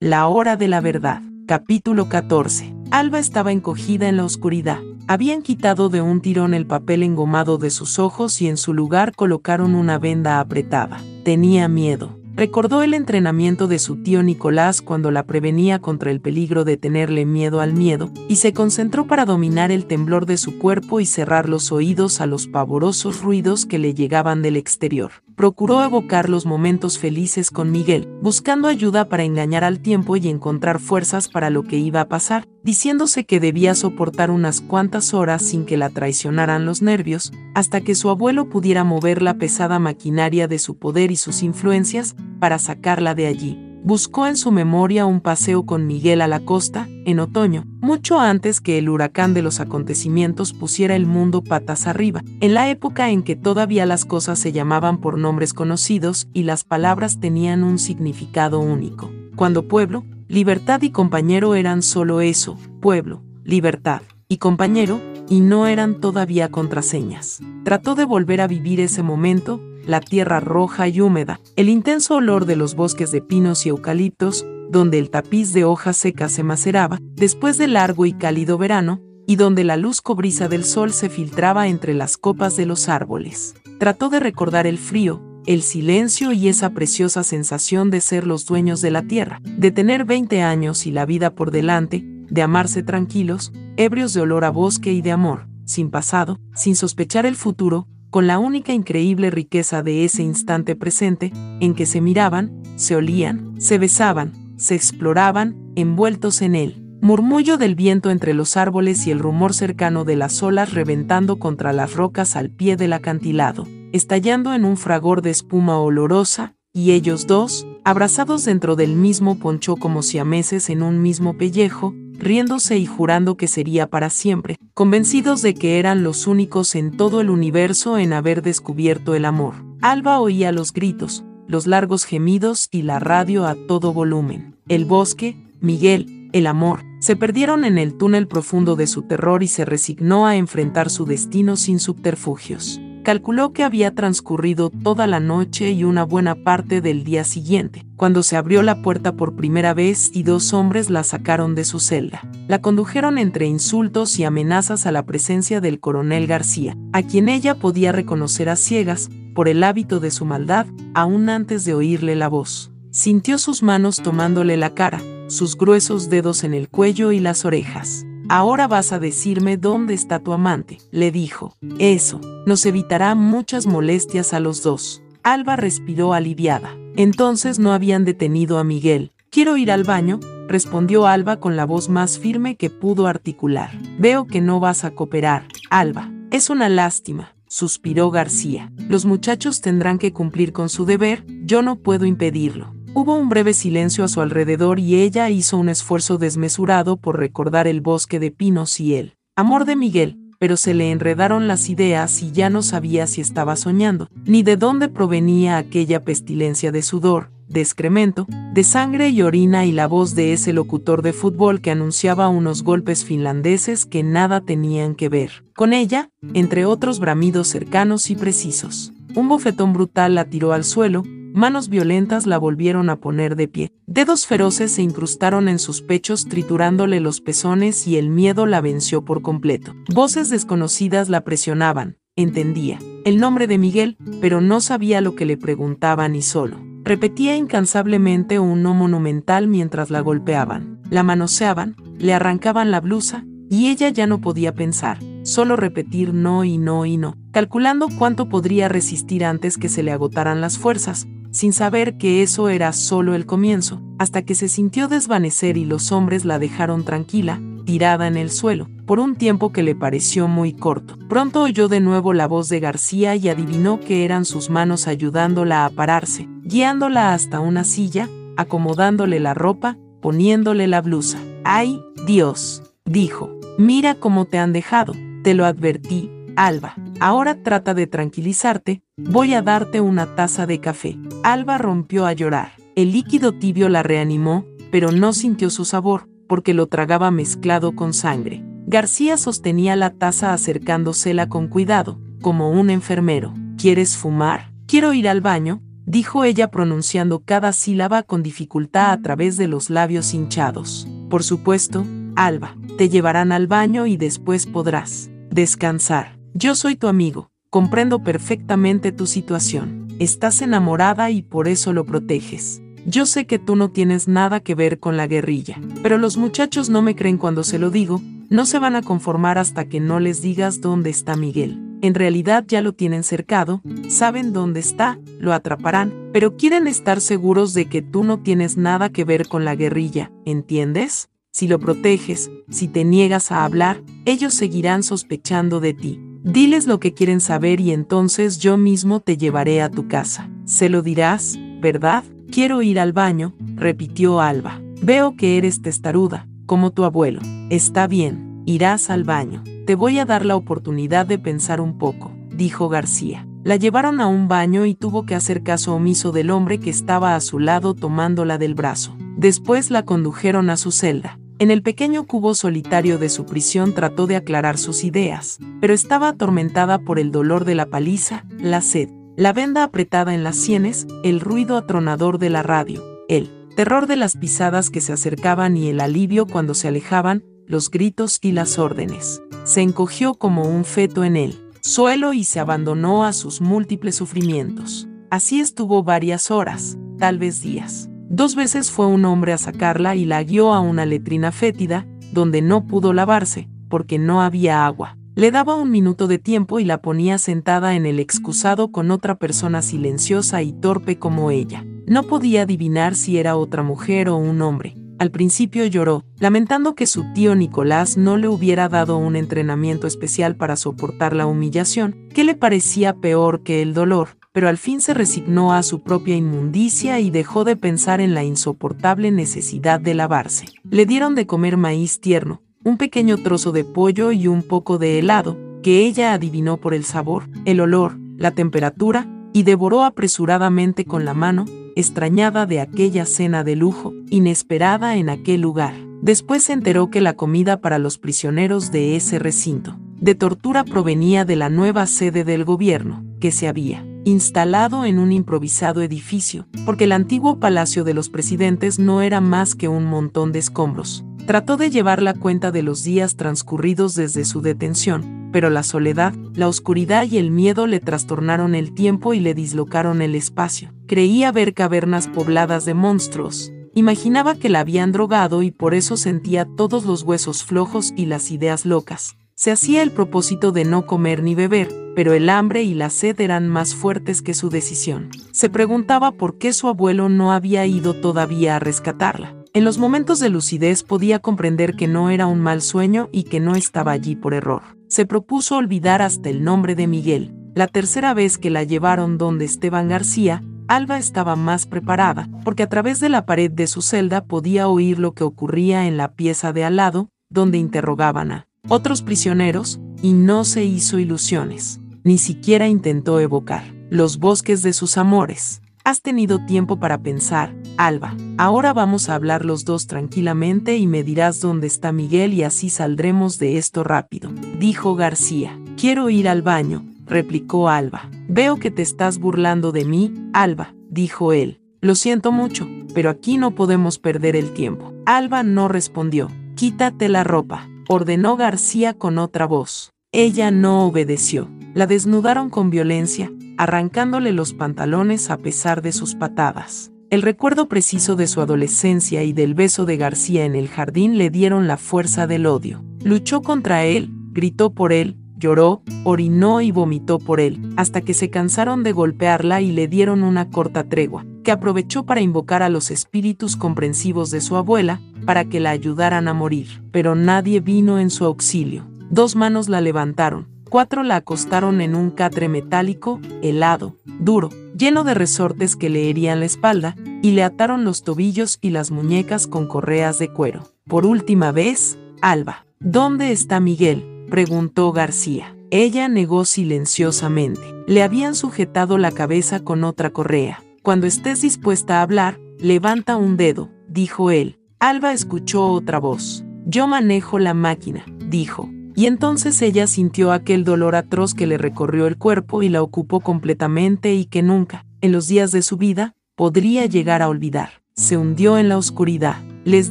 La hora de la verdad. Capítulo 14. Alba estaba encogida en la oscuridad. Habían quitado de un tirón el papel engomado de sus ojos y en su lugar colocaron una venda apretada. Tenía miedo. Recordó el entrenamiento de su tío Nicolás cuando la prevenía contra el peligro de tenerle miedo al miedo, y se concentró para dominar el temblor de su cuerpo y cerrar los oídos a los pavorosos ruidos que le llegaban del exterior. Procuró evocar los momentos felices con Miguel, buscando ayuda para engañar al tiempo y encontrar fuerzas para lo que iba a pasar, diciéndose que debía soportar unas cuantas horas sin que la traicionaran los nervios, hasta que su abuelo pudiera mover la pesada maquinaria de su poder y sus influencias, para sacarla de allí. Buscó en su memoria un paseo con Miguel a la costa, en otoño, mucho antes que el huracán de los acontecimientos pusiera el mundo patas arriba, en la época en que todavía las cosas se llamaban por nombres conocidos y las palabras tenían un significado único. Cuando pueblo, libertad y compañero eran solo eso, pueblo, libertad y compañero, y no eran todavía contraseñas. Trató de volver a vivir ese momento, la tierra roja y húmeda, el intenso olor de los bosques de pinos y eucaliptos, donde el tapiz de hojas secas se maceraba, después del largo y cálido verano, y donde la luz cobriza del sol se filtraba entre las copas de los árboles. Trató de recordar el frío, el silencio y esa preciosa sensación de ser los dueños de la tierra, de tener 20 años y la vida por delante, de amarse tranquilos, ebrios de olor a bosque y de amor, sin pasado, sin sospechar el futuro, con la única increíble riqueza de ese instante presente, en que se miraban, se olían, se besaban, se exploraban, envueltos en él. Murmullo del viento entre los árboles y el rumor cercano de las olas reventando contra las rocas al pie del acantilado, estallando en un fragor de espuma olorosa, y ellos dos, abrazados dentro del mismo poncho como si a meses en un mismo pellejo, riéndose y jurando que sería para siempre, convencidos de que eran los únicos en todo el universo en haber descubierto el amor. Alba oía los gritos, los largos gemidos y la radio a todo volumen. El bosque, Miguel, el amor, se perdieron en el túnel profundo de su terror y se resignó a enfrentar su destino sin subterfugios calculó que había transcurrido toda la noche y una buena parte del día siguiente, cuando se abrió la puerta por primera vez y dos hombres la sacaron de su celda. La condujeron entre insultos y amenazas a la presencia del coronel García, a quien ella podía reconocer a ciegas, por el hábito de su maldad, aún antes de oírle la voz. Sintió sus manos tomándole la cara, sus gruesos dedos en el cuello y las orejas. Ahora vas a decirme dónde está tu amante, le dijo. Eso, nos evitará muchas molestias a los dos. Alba respiró aliviada. Entonces no habían detenido a Miguel. Quiero ir al baño, respondió Alba con la voz más firme que pudo articular. Veo que no vas a cooperar, Alba. Es una lástima, suspiró García. Los muchachos tendrán que cumplir con su deber, yo no puedo impedirlo. Hubo un breve silencio a su alrededor y ella hizo un esfuerzo desmesurado por recordar el bosque de pinos y el amor de Miguel, pero se le enredaron las ideas y ya no sabía si estaba soñando, ni de dónde provenía aquella pestilencia de sudor, de excremento, de sangre y orina y la voz de ese locutor de fútbol que anunciaba unos golpes finlandeses que nada tenían que ver. Con ella, entre otros bramidos cercanos y precisos. Un bofetón brutal la tiró al suelo, Manos violentas la volvieron a poner de pie. Dedos feroces se incrustaron en sus pechos triturándole los pezones y el miedo la venció por completo. Voces desconocidas la presionaban. Entendía el nombre de Miguel, pero no sabía lo que le preguntaban y solo. Repetía incansablemente un no monumental mientras la golpeaban, la manoseaban, le arrancaban la blusa, y ella ya no podía pensar, solo repetir no y no y no, calculando cuánto podría resistir antes que se le agotaran las fuerzas, sin saber que eso era solo el comienzo, hasta que se sintió desvanecer y los hombres la dejaron tranquila, tirada en el suelo, por un tiempo que le pareció muy corto. Pronto oyó de nuevo la voz de García y adivinó que eran sus manos ayudándola a pararse, guiándola hasta una silla, acomodándole la ropa, poniéndole la blusa. ¡Ay, Dios! dijo. Mira cómo te han dejado, te lo advertí, Alba. Ahora trata de tranquilizarte, voy a darte una taza de café. Alba rompió a llorar. El líquido tibio la reanimó, pero no sintió su sabor, porque lo tragaba mezclado con sangre. García sostenía la taza acercándosela con cuidado, como un enfermero. ¿Quieres fumar? Quiero ir al baño, dijo ella pronunciando cada sílaba con dificultad a través de los labios hinchados. Por supuesto, Alba, te llevarán al baño y después podrás descansar. Yo soy tu amigo, comprendo perfectamente tu situación. Estás enamorada y por eso lo proteges. Yo sé que tú no tienes nada que ver con la guerrilla, pero los muchachos no me creen cuando se lo digo, no se van a conformar hasta que no les digas dónde está Miguel. En realidad ya lo tienen cercado, saben dónde está, lo atraparán, pero quieren estar seguros de que tú no tienes nada que ver con la guerrilla, ¿entiendes? Si lo proteges, si te niegas a hablar, ellos seguirán sospechando de ti. Diles lo que quieren saber y entonces yo mismo te llevaré a tu casa. Se lo dirás, ¿verdad? Quiero ir al baño, repitió Alba. Veo que eres testaruda, como tu abuelo. Está bien, irás al baño. Te voy a dar la oportunidad de pensar un poco, dijo García. La llevaron a un baño y tuvo que hacer caso omiso del hombre que estaba a su lado tomándola del brazo. Después la condujeron a su celda. En el pequeño cubo solitario de su prisión trató de aclarar sus ideas, pero estaba atormentada por el dolor de la paliza, la sed, la venda apretada en las sienes, el ruido atronador de la radio, el terror de las pisadas que se acercaban y el alivio cuando se alejaban, los gritos y las órdenes. Se encogió como un feto en el suelo y se abandonó a sus múltiples sufrimientos. Así estuvo varias horas, tal vez días. Dos veces fue un hombre a sacarla y la guió a una letrina fétida, donde no pudo lavarse, porque no había agua. Le daba un minuto de tiempo y la ponía sentada en el excusado con otra persona silenciosa y torpe como ella. No podía adivinar si era otra mujer o un hombre. Al principio lloró, lamentando que su tío Nicolás no le hubiera dado un entrenamiento especial para soportar la humillación, que le parecía peor que el dolor, pero al fin se resignó a su propia inmundicia y dejó de pensar en la insoportable necesidad de lavarse. Le dieron de comer maíz tierno, un pequeño trozo de pollo y un poco de helado, que ella adivinó por el sabor, el olor, la temperatura, y devoró apresuradamente con la mano, extrañada de aquella cena de lujo, inesperada en aquel lugar. Después se enteró que la comida para los prisioneros de ese recinto de tortura provenía de la nueva sede del gobierno, que se había instalado en un improvisado edificio, porque el antiguo palacio de los presidentes no era más que un montón de escombros. Trató de llevar la cuenta de los días transcurridos desde su detención, pero la soledad, la oscuridad y el miedo le trastornaron el tiempo y le dislocaron el espacio. Creía ver cavernas pobladas de monstruos. Imaginaba que la habían drogado y por eso sentía todos los huesos flojos y las ideas locas. Se hacía el propósito de no comer ni beber, pero el hambre y la sed eran más fuertes que su decisión. Se preguntaba por qué su abuelo no había ido todavía a rescatarla. En los momentos de lucidez podía comprender que no era un mal sueño y que no estaba allí por error. Se propuso olvidar hasta el nombre de Miguel. La tercera vez que la llevaron donde Esteban García, Alba estaba más preparada, porque a través de la pared de su celda podía oír lo que ocurría en la pieza de al lado, donde interrogaban a otros prisioneros, y no se hizo ilusiones, ni siquiera intentó evocar los bosques de sus amores. Has tenido tiempo para pensar, Alba. Ahora vamos a hablar los dos tranquilamente y me dirás dónde está Miguel y así saldremos de esto rápido, dijo García. Quiero ir al baño, replicó Alba. Veo que te estás burlando de mí, Alba, dijo él. Lo siento mucho, pero aquí no podemos perder el tiempo. Alba no respondió. Quítate la ropa, ordenó García con otra voz. Ella no obedeció. La desnudaron con violencia, arrancándole los pantalones a pesar de sus patadas. El recuerdo preciso de su adolescencia y del beso de García en el jardín le dieron la fuerza del odio. Luchó contra él, gritó por él, lloró, orinó y vomitó por él, hasta que se cansaron de golpearla y le dieron una corta tregua, que aprovechó para invocar a los espíritus comprensivos de su abuela, para que la ayudaran a morir. Pero nadie vino en su auxilio. Dos manos la levantaron, Cuatro la acostaron en un catre metálico, helado, duro, lleno de resortes que le herían la espalda, y le ataron los tobillos y las muñecas con correas de cuero. Por última vez, Alba. ¿Dónde está Miguel? Preguntó García. Ella negó silenciosamente. Le habían sujetado la cabeza con otra correa. Cuando estés dispuesta a hablar, levanta un dedo, dijo él. Alba escuchó otra voz. Yo manejo la máquina, dijo y entonces ella sintió aquel dolor atroz que le recorrió el cuerpo y la ocupó completamente y que nunca, en los días de su vida, podría llegar a olvidar. Se hundió en la oscuridad. Les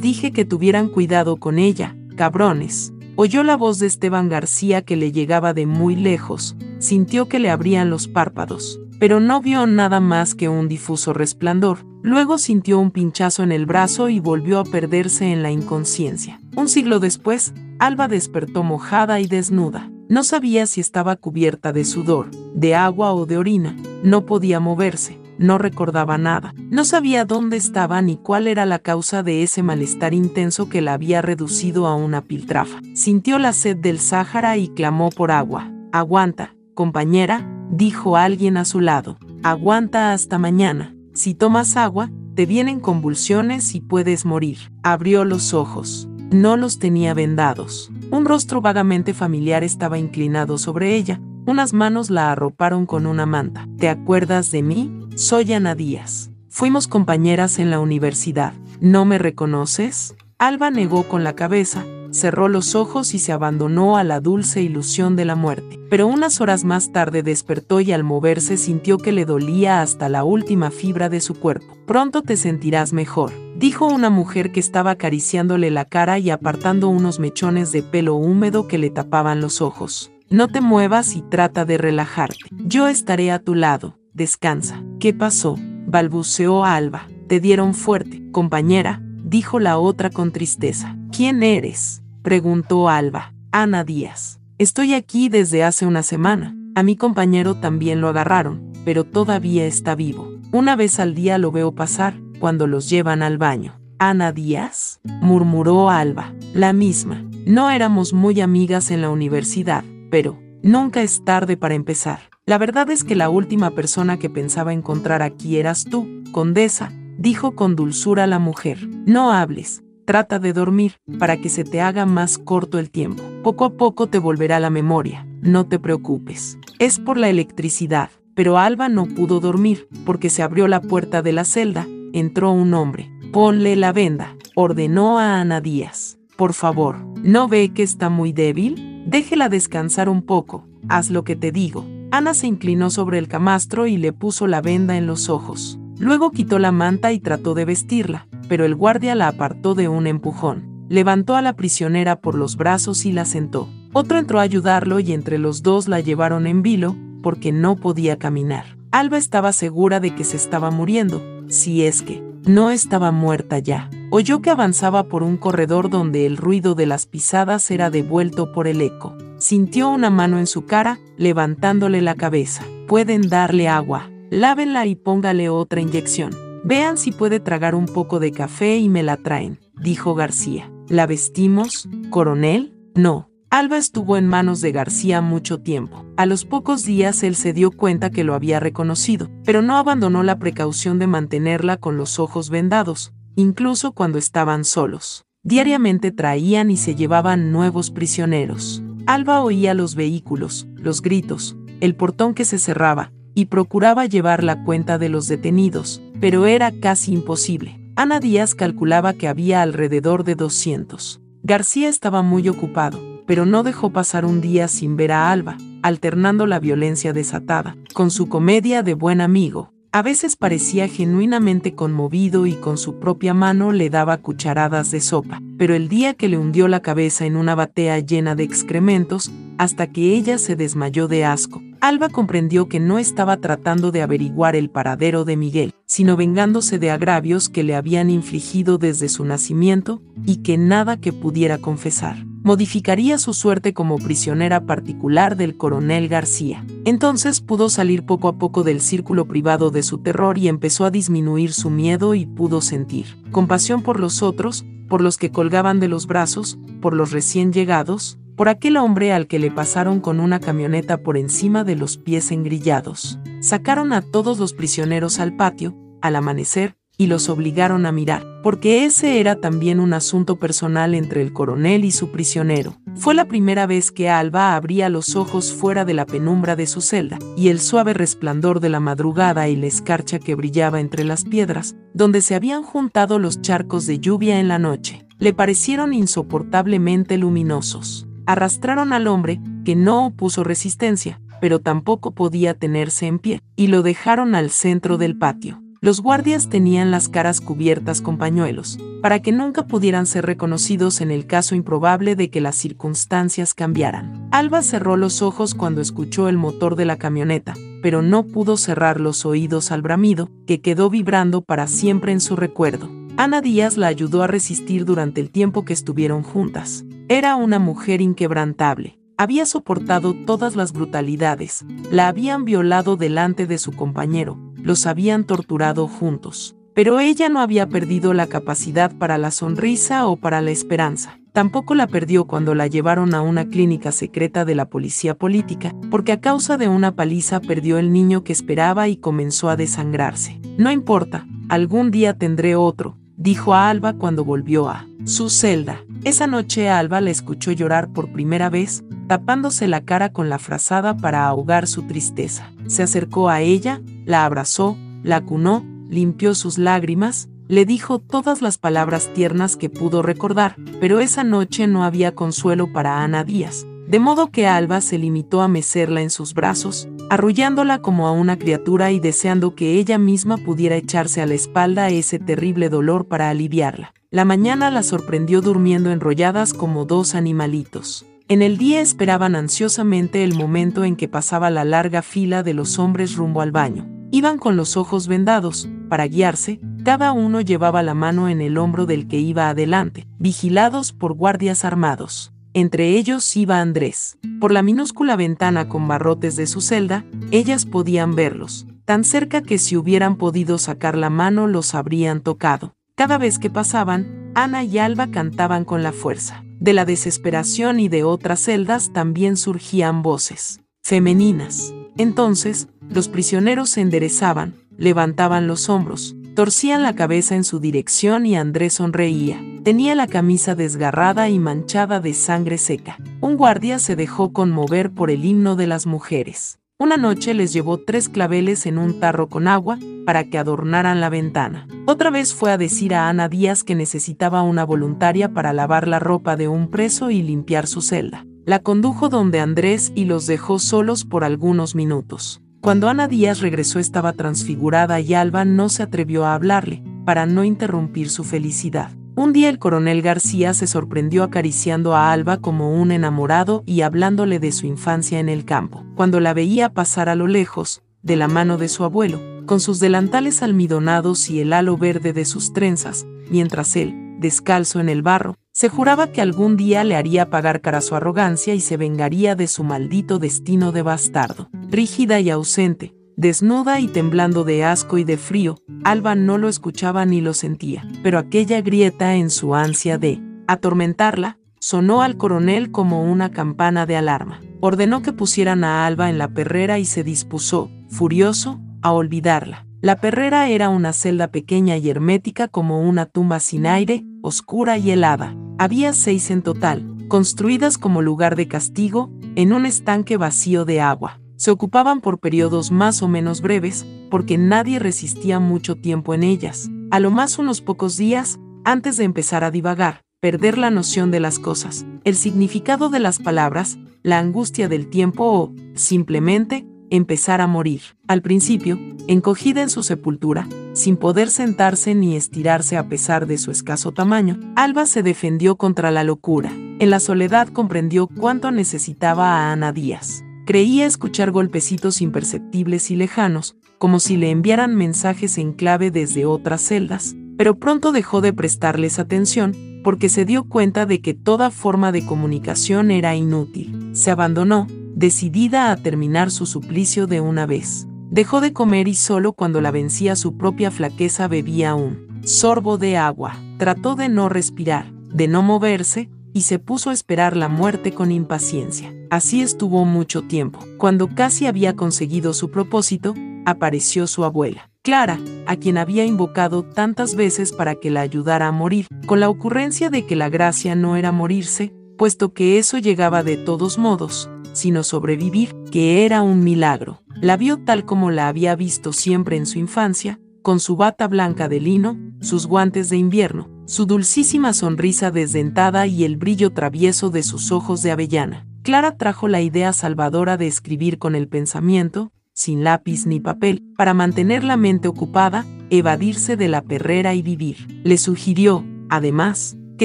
dije que tuvieran cuidado con ella, cabrones. Oyó la voz de Esteban García que le llegaba de muy lejos, sintió que le abrían los párpados, pero no vio nada más que un difuso resplandor. Luego sintió un pinchazo en el brazo y volvió a perderse en la inconsciencia. Un siglo después, Alba despertó mojada y desnuda. No sabía si estaba cubierta de sudor, de agua o de orina. No podía moverse, no recordaba nada. No sabía dónde estaba ni cuál era la causa de ese malestar intenso que la había reducido a una piltrafa. Sintió la sed del Sáhara y clamó por agua. Aguanta, compañera, dijo alguien a su lado. Aguanta hasta mañana. Si tomas agua, te vienen convulsiones y puedes morir. Abrió los ojos. No los tenía vendados. Un rostro vagamente familiar estaba inclinado sobre ella. Unas manos la arroparon con una manta. ¿Te acuerdas de mí? Soy Ana Díaz. Fuimos compañeras en la universidad. ¿No me reconoces? Alba negó con la cabeza, cerró los ojos y se abandonó a la dulce ilusión de la muerte. Pero unas horas más tarde despertó y al moverse sintió que le dolía hasta la última fibra de su cuerpo. Pronto te sentirás mejor, dijo una mujer que estaba acariciándole la cara y apartando unos mechones de pelo húmedo que le tapaban los ojos. No te muevas y trata de relajarte. Yo estaré a tu lado. Descansa. ¿Qué pasó? balbuceó Alba. Te dieron fuerte, compañera, dijo la otra con tristeza. ¿Quién eres? preguntó Alba. Ana Díaz. Estoy aquí desde hace una semana. A mi compañero también lo agarraron, pero todavía está vivo. Una vez al día lo veo pasar, cuando los llevan al baño. Ana Díaz, murmuró Alba, la misma. No éramos muy amigas en la universidad, pero nunca es tarde para empezar. La verdad es que la última persona que pensaba encontrar aquí eras tú, condesa, dijo con dulzura la mujer. No hables, trata de dormir, para que se te haga más corto el tiempo. Poco a poco te volverá la memoria, no te preocupes. Es por la electricidad, pero Alba no pudo dormir, porque se abrió la puerta de la celda, entró un hombre. Ponle la venda, ordenó a Ana Díaz. Por favor, ¿no ve que está muy débil? Déjela descansar un poco, haz lo que te digo. Ana se inclinó sobre el camastro y le puso la venda en los ojos. Luego quitó la manta y trató de vestirla, pero el guardia la apartó de un empujón. Levantó a la prisionera por los brazos y la sentó. Otro entró a ayudarlo y entre los dos la llevaron en vilo, porque no podía caminar. Alba estaba segura de que se estaba muriendo, si es que no estaba muerta ya. Oyó que avanzaba por un corredor donde el ruido de las pisadas era devuelto por el eco. Sintió una mano en su cara, levantándole la cabeza. Pueden darle agua, Lávenla y póngale otra inyección. Vean si puede tragar un poco de café y me la traen, dijo García. ¿La vestimos, coronel? No. Alba estuvo en manos de García mucho tiempo. A los pocos días él se dio cuenta que lo había reconocido, pero no abandonó la precaución de mantenerla con los ojos vendados, incluso cuando estaban solos. Diariamente traían y se llevaban nuevos prisioneros. Alba oía los vehículos, los gritos, el portón que se cerraba, y procuraba llevar la cuenta de los detenidos, pero era casi imposible. Ana Díaz calculaba que había alrededor de 200. García estaba muy ocupado, pero no dejó pasar un día sin ver a Alba, alternando la violencia desatada, con su comedia de buen amigo. A veces parecía genuinamente conmovido y con su propia mano le daba cucharadas de sopa, pero el día que le hundió la cabeza en una batea llena de excrementos, hasta que ella se desmayó de asco, Alba comprendió que no estaba tratando de averiguar el paradero de Miguel, sino vengándose de agravios que le habían infligido desde su nacimiento y que nada que pudiera confesar modificaría su suerte como prisionera particular del coronel García. Entonces pudo salir poco a poco del círculo privado de su terror y empezó a disminuir su miedo y pudo sentir compasión por los otros, por los que colgaban de los brazos, por los recién llegados, por aquel hombre al que le pasaron con una camioneta por encima de los pies engrillados. Sacaron a todos los prisioneros al patio, al amanecer, y los obligaron a mirar, porque ese era también un asunto personal entre el coronel y su prisionero. Fue la primera vez que Alba abría los ojos fuera de la penumbra de su celda, y el suave resplandor de la madrugada y la escarcha que brillaba entre las piedras, donde se habían juntado los charcos de lluvia en la noche, le parecieron insoportablemente luminosos arrastraron al hombre, que no opuso resistencia, pero tampoco podía tenerse en pie, y lo dejaron al centro del patio. Los guardias tenían las caras cubiertas con pañuelos, para que nunca pudieran ser reconocidos en el caso improbable de que las circunstancias cambiaran. Alba cerró los ojos cuando escuchó el motor de la camioneta, pero no pudo cerrar los oídos al bramido, que quedó vibrando para siempre en su recuerdo. Ana Díaz la ayudó a resistir durante el tiempo que estuvieron juntas. Era una mujer inquebrantable. Había soportado todas las brutalidades, la habían violado delante de su compañero, los habían torturado juntos. Pero ella no había perdido la capacidad para la sonrisa o para la esperanza. Tampoco la perdió cuando la llevaron a una clínica secreta de la policía política, porque a causa de una paliza perdió el niño que esperaba y comenzó a desangrarse. No importa, algún día tendré otro, dijo a Alba cuando volvió a su celda. Esa noche Alba la escuchó llorar por primera vez, tapándose la cara con la frazada para ahogar su tristeza. Se acercó a ella, la abrazó, la cunó, limpió sus lágrimas, le dijo todas las palabras tiernas que pudo recordar, pero esa noche no había consuelo para Ana Díaz, de modo que Alba se limitó a mecerla en sus brazos, arrullándola como a una criatura y deseando que ella misma pudiera echarse a la espalda ese terrible dolor para aliviarla. La mañana la sorprendió durmiendo enrolladas como dos animalitos. En el día esperaban ansiosamente el momento en que pasaba la larga fila de los hombres rumbo al baño. Iban con los ojos vendados, para guiarse, cada uno llevaba la mano en el hombro del que iba adelante, vigilados por guardias armados. Entre ellos iba Andrés. Por la minúscula ventana con barrotes de su celda, ellas podían verlos, tan cerca que si hubieran podido sacar la mano los habrían tocado. Cada vez que pasaban, Ana y Alba cantaban con la fuerza. De la desesperación y de otras celdas también surgían voces femeninas. Entonces, los prisioneros se enderezaban, levantaban los hombros, torcían la cabeza en su dirección y Andrés sonreía. Tenía la camisa desgarrada y manchada de sangre seca. Un guardia se dejó conmover por el himno de las mujeres. Una noche les llevó tres claveles en un tarro con agua para que adornaran la ventana. Otra vez fue a decir a Ana Díaz que necesitaba una voluntaria para lavar la ropa de un preso y limpiar su celda. La condujo donde Andrés y los dejó solos por algunos minutos. Cuando Ana Díaz regresó estaba transfigurada y Alba no se atrevió a hablarle, para no interrumpir su felicidad. Un día el coronel García se sorprendió acariciando a Alba como un enamorado y hablándole de su infancia en el campo. Cuando la veía pasar a lo lejos, de la mano de su abuelo, con sus delantales almidonados y el halo verde de sus trenzas, mientras él, descalzo en el barro, se juraba que algún día le haría pagar cara su arrogancia y se vengaría de su maldito destino de bastardo. Rígida y ausente, Desnuda y temblando de asco y de frío, Alba no lo escuchaba ni lo sentía, pero aquella grieta en su ansia de atormentarla sonó al coronel como una campana de alarma. Ordenó que pusieran a Alba en la perrera y se dispuso, furioso, a olvidarla. La perrera era una celda pequeña y hermética como una tumba sin aire, oscura y helada. Había seis en total, construidas como lugar de castigo, en un estanque vacío de agua se ocupaban por periodos más o menos breves, porque nadie resistía mucho tiempo en ellas, a lo más unos pocos días, antes de empezar a divagar, perder la noción de las cosas, el significado de las palabras, la angustia del tiempo o, simplemente, empezar a morir. Al principio, encogida en su sepultura, sin poder sentarse ni estirarse a pesar de su escaso tamaño, Alba se defendió contra la locura. En la soledad comprendió cuánto necesitaba a Ana Díaz. Creía escuchar golpecitos imperceptibles y lejanos, como si le enviaran mensajes en clave desde otras celdas, pero pronto dejó de prestarles atención porque se dio cuenta de que toda forma de comunicación era inútil. Se abandonó, decidida a terminar su suplicio de una vez. Dejó de comer y solo cuando la vencía su propia flaqueza bebía un sorbo de agua. Trató de no respirar, de no moverse, y se puso a esperar la muerte con impaciencia. Así estuvo mucho tiempo. Cuando casi había conseguido su propósito, apareció su abuela, Clara, a quien había invocado tantas veces para que la ayudara a morir, con la ocurrencia de que la gracia no era morirse, puesto que eso llegaba de todos modos, sino sobrevivir, que era un milagro. La vio tal como la había visto siempre en su infancia, con su bata blanca de lino, sus guantes de invierno, su dulcísima sonrisa desdentada y el brillo travieso de sus ojos de avellana. Clara trajo la idea salvadora de escribir con el pensamiento, sin lápiz ni papel, para mantener la mente ocupada, evadirse de la perrera y vivir. Le sugirió, además, que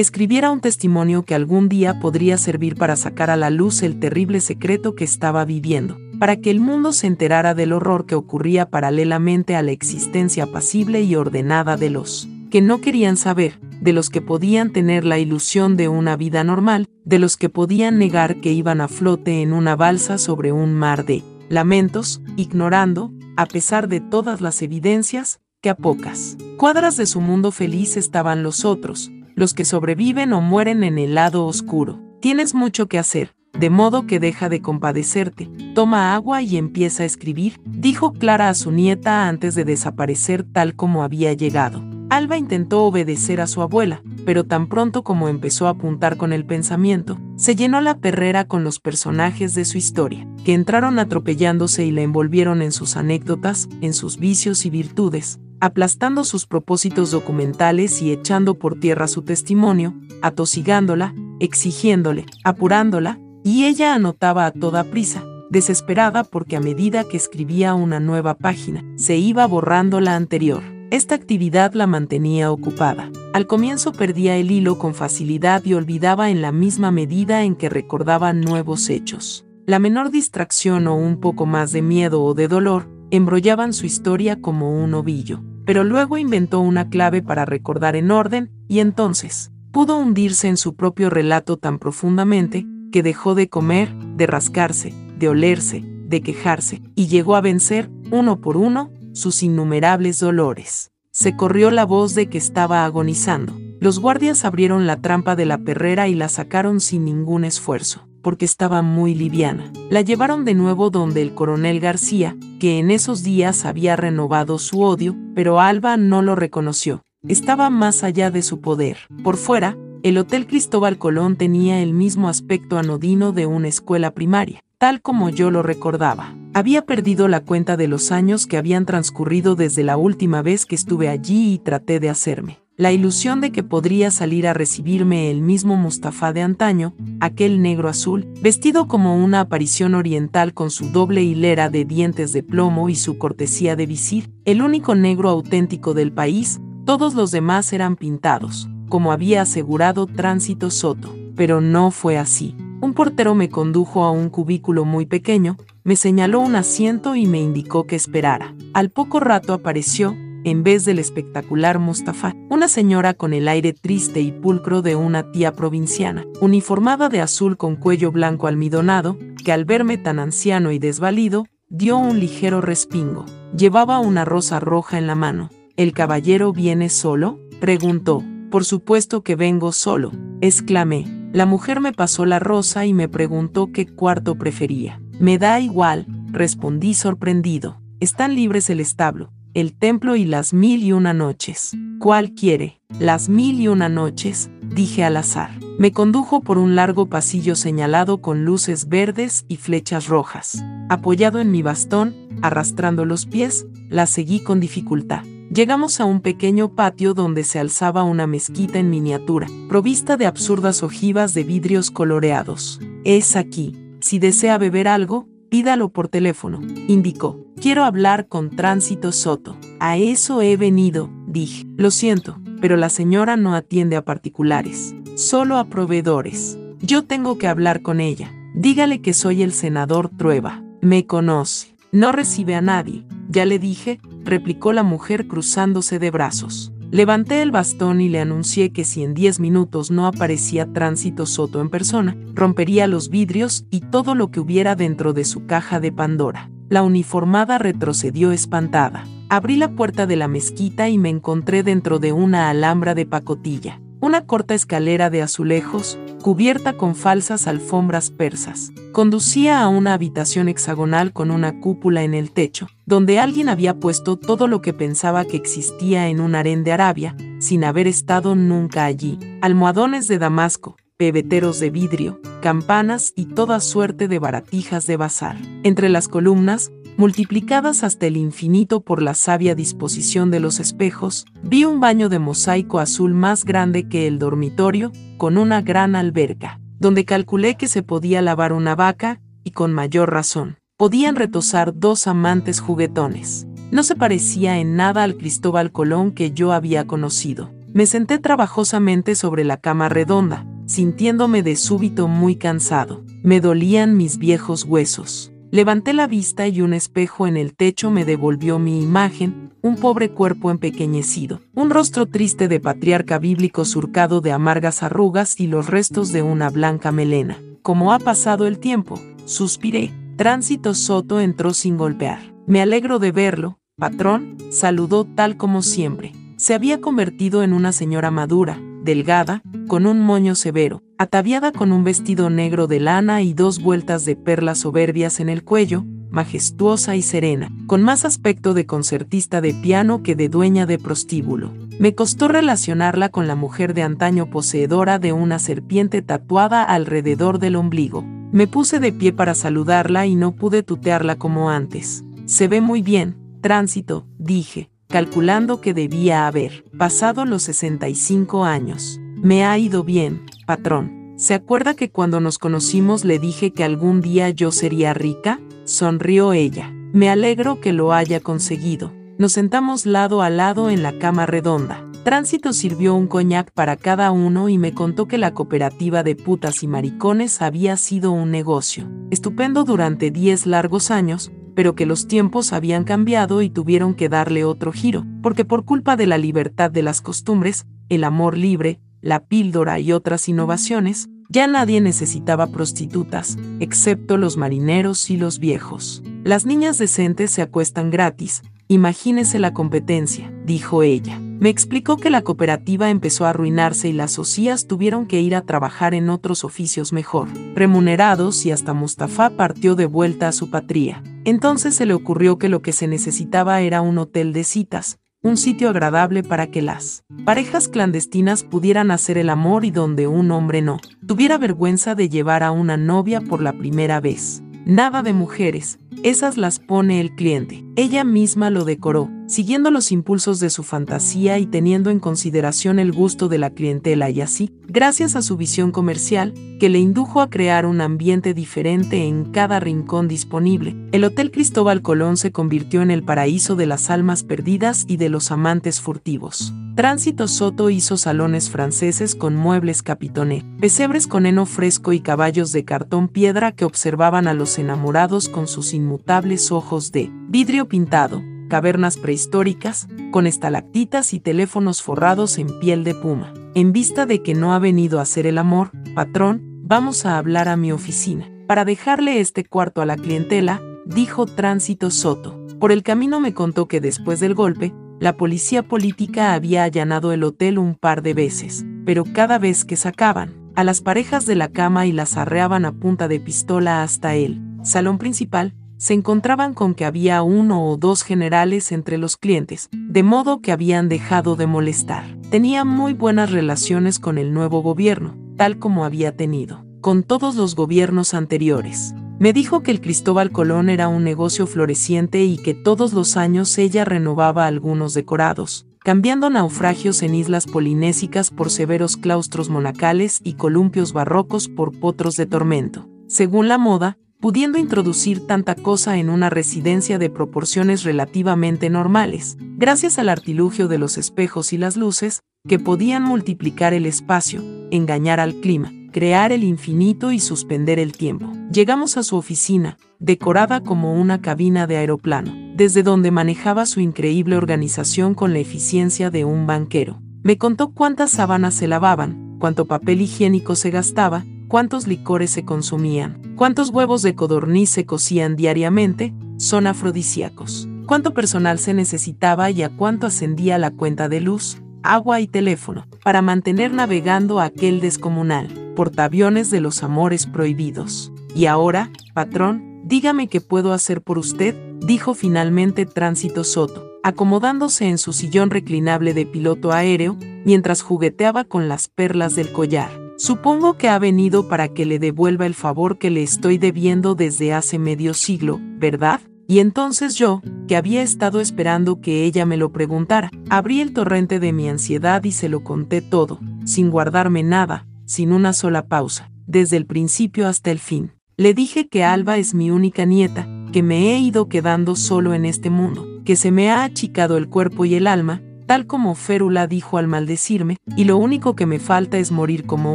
escribiera un testimonio que algún día podría servir para sacar a la luz el terrible secreto que estaba viviendo, para que el mundo se enterara del horror que ocurría paralelamente a la existencia pasible y ordenada de los que no querían saber, de los que podían tener la ilusión de una vida normal, de los que podían negar que iban a flote en una balsa sobre un mar de lamentos, ignorando, a pesar de todas las evidencias, que a pocas cuadras de su mundo feliz estaban los otros, los que sobreviven o mueren en el lado oscuro. Tienes mucho que hacer, de modo que deja de compadecerte, toma agua y empieza a escribir, dijo Clara a su nieta antes de desaparecer tal como había llegado. Alba intentó obedecer a su abuela, pero tan pronto como empezó a apuntar con el pensamiento, se llenó la perrera con los personajes de su historia, que entraron atropellándose y la envolvieron en sus anécdotas, en sus vicios y virtudes, aplastando sus propósitos documentales y echando por tierra su testimonio, atosigándola, exigiéndole, apurándola, y ella anotaba a toda prisa, desesperada porque a medida que escribía una nueva página, se iba borrando la anterior. Esta actividad la mantenía ocupada. Al comienzo perdía el hilo con facilidad y olvidaba en la misma medida en que recordaba nuevos hechos. La menor distracción o un poco más de miedo o de dolor embrollaban su historia como un ovillo pero luego inventó una clave para recordar en orden, y entonces pudo hundirse en su propio relato tan profundamente que dejó de comer, de rascarse, de olerse, de quejarse, y llegó a vencer, uno por uno, sus innumerables dolores. Se corrió la voz de que estaba agonizando. Los guardias abrieron la trampa de la perrera y la sacaron sin ningún esfuerzo porque estaba muy liviana. La llevaron de nuevo donde el coronel García, que en esos días había renovado su odio, pero Alba no lo reconoció. Estaba más allá de su poder. Por fuera, el Hotel Cristóbal Colón tenía el mismo aspecto anodino de una escuela primaria, tal como yo lo recordaba. Había perdido la cuenta de los años que habían transcurrido desde la última vez que estuve allí y traté de hacerme la ilusión de que podría salir a recibirme el mismo Mustafa de antaño, aquel negro azul, vestido como una aparición oriental con su doble hilera de dientes de plomo y su cortesía de visir, el único negro auténtico del país, todos los demás eran pintados, como había asegurado Tránsito Soto, pero no fue así. Un portero me condujo a un cubículo muy pequeño, me señaló un asiento y me indicó que esperara. Al poco rato apareció, en vez del espectacular Mustafa, una señora con el aire triste y pulcro de una tía provinciana, uniformada de azul con cuello blanco almidonado, que al verme tan anciano y desvalido, dio un ligero respingo. Llevaba una rosa roja en la mano. ¿El caballero viene solo? preguntó. Por supuesto que vengo solo, exclamé. La mujer me pasó la rosa y me preguntó qué cuarto prefería. Me da igual, respondí sorprendido. Están libres el establo, el templo y las mil y una noches. ¿Cuál quiere? Las mil y una noches, dije al azar. Me condujo por un largo pasillo señalado con luces verdes y flechas rojas. Apoyado en mi bastón, arrastrando los pies, la seguí con dificultad. Llegamos a un pequeño patio donde se alzaba una mezquita en miniatura, provista de absurdas ojivas de vidrios coloreados. Es aquí. Si desea beber algo, pídalo por teléfono, indicó. Quiero hablar con Tránsito Soto. A eso he venido, dije. Lo siento, pero la señora no atiende a particulares, solo a proveedores. Yo tengo que hablar con ella. Dígale que soy el senador Trueba. Me conoce. No recibe a nadie. Ya le dije, replicó la mujer cruzándose de brazos. Levanté el bastón y le anuncié que si en diez minutos no aparecía Tránsito Soto en persona, rompería los vidrios y todo lo que hubiera dentro de su caja de Pandora. La uniformada retrocedió espantada. Abrí la puerta de la mezquita y me encontré dentro de una alhambra de pacotilla, una corta escalera de azulejos, cubierta con falsas alfombras persas. Conducía a una habitación hexagonal con una cúpula en el techo, donde alguien había puesto todo lo que pensaba que existía en un harén de Arabia, sin haber estado nunca allí. Almohadones de Damasco, pebeteros de vidrio, campanas y toda suerte de baratijas de bazar. Entre las columnas, multiplicadas hasta el infinito por la sabia disposición de los espejos, vi un baño de mosaico azul más grande que el dormitorio, con una gran alberca, donde calculé que se podía lavar una vaca, y con mayor razón, podían retosar dos amantes juguetones. No se parecía en nada al Cristóbal Colón que yo había conocido. Me senté trabajosamente sobre la cama redonda, sintiéndome de súbito muy cansado. Me dolían mis viejos huesos. Levanté la vista y un espejo en el techo me devolvió mi imagen, un pobre cuerpo empequeñecido, un rostro triste de patriarca bíblico surcado de amargas arrugas y los restos de una blanca melena. Como ha pasado el tiempo, suspiré. Tránsito Soto entró sin golpear. Me alegro de verlo, patrón, saludó tal como siempre. Se había convertido en una señora madura, delgada, con un moño severo, ataviada con un vestido negro de lana y dos vueltas de perlas soberbias en el cuello, majestuosa y serena, con más aspecto de concertista de piano que de dueña de prostíbulo. Me costó relacionarla con la mujer de antaño poseedora de una serpiente tatuada alrededor del ombligo. Me puse de pie para saludarla y no pude tutearla como antes. Se ve muy bien, tránsito, dije, calculando que debía haber pasado los 65 años. Me ha ido bien, patrón. ¿Se acuerda que cuando nos conocimos le dije que algún día yo sería rica? Sonrió ella. Me alegro que lo haya conseguido. Nos sentamos lado a lado en la cama redonda. Tránsito sirvió un coñac para cada uno y me contó que la cooperativa de putas y maricones había sido un negocio, estupendo durante 10 largos años, pero que los tiempos habían cambiado y tuvieron que darle otro giro, porque por culpa de la libertad de las costumbres, el amor libre, la píldora y otras innovaciones, ya nadie necesitaba prostitutas, excepto los marineros y los viejos. Las niñas decentes se acuestan gratis, imagínese la competencia, dijo ella. Me explicó que la cooperativa empezó a arruinarse y las osías tuvieron que ir a trabajar en otros oficios mejor, remunerados y hasta Mustafa partió de vuelta a su patria. Entonces se le ocurrió que lo que se necesitaba era un hotel de citas, un sitio agradable para que las parejas clandestinas pudieran hacer el amor y donde un hombre no tuviera vergüenza de llevar a una novia por la primera vez. Nada de mujeres, esas las pone el cliente. Ella misma lo decoró, siguiendo los impulsos de su fantasía y teniendo en consideración el gusto de la clientela y así, gracias a su visión comercial, que le indujo a crear un ambiente diferente en cada rincón disponible, el Hotel Cristóbal Colón se convirtió en el paraíso de las almas perdidas y de los amantes furtivos. Tránsito Soto hizo salones franceses con muebles capitoné, pesebres con heno fresco y caballos de cartón piedra que observaban a los enamorados con sus inmutables ojos de vidrio pintado, cavernas prehistóricas, con estalactitas y teléfonos forrados en piel de puma. En vista de que no ha venido a hacer el amor, patrón, vamos a hablar a mi oficina. Para dejarle este cuarto a la clientela, dijo Tránsito Soto. Por el camino me contó que después del golpe, la policía política había allanado el hotel un par de veces, pero cada vez que sacaban a las parejas de la cama y las arreaban a punta de pistola hasta el salón principal, se encontraban con que había uno o dos generales entre los clientes, de modo que habían dejado de molestar. Tenía muy buenas relaciones con el nuevo gobierno, tal como había tenido con todos los gobiernos anteriores. Me dijo que el Cristóbal Colón era un negocio floreciente y que todos los años ella renovaba algunos decorados, cambiando naufragios en islas polinésicas por severos claustros monacales y columpios barrocos por potros de tormento. Según la moda, pudiendo introducir tanta cosa en una residencia de proporciones relativamente normales, gracias al artilugio de los espejos y las luces, que podían multiplicar el espacio, engañar al clima, crear el infinito y suspender el tiempo. Llegamos a su oficina, decorada como una cabina de aeroplano, desde donde manejaba su increíble organización con la eficiencia de un banquero. Me contó cuántas sábanas se lavaban, cuánto papel higiénico se gastaba, cuántos licores se consumían, cuántos huevos de codorniz se cocían diariamente, son afrodisíacos, cuánto personal se necesitaba y a cuánto ascendía la cuenta de luz, agua y teléfono, para mantener navegando aquel descomunal portaaviones de los amores prohibidos. Y ahora, patrón, dígame qué puedo hacer por usted, dijo finalmente Tránsito Soto, acomodándose en su sillón reclinable de piloto aéreo, mientras jugueteaba con las perlas del collar. Supongo que ha venido para que le devuelva el favor que le estoy debiendo desde hace medio siglo, ¿verdad? Y entonces yo, que había estado esperando que ella me lo preguntara, abrí el torrente de mi ansiedad y se lo conté todo, sin guardarme nada, sin una sola pausa. desde el principio hasta el fin. Le dije que Alba es mi única nieta, que me he ido quedando solo en este mundo, que se me ha achicado el cuerpo y el alma, tal como Férula dijo al maldecirme, y lo único que me falta es morir como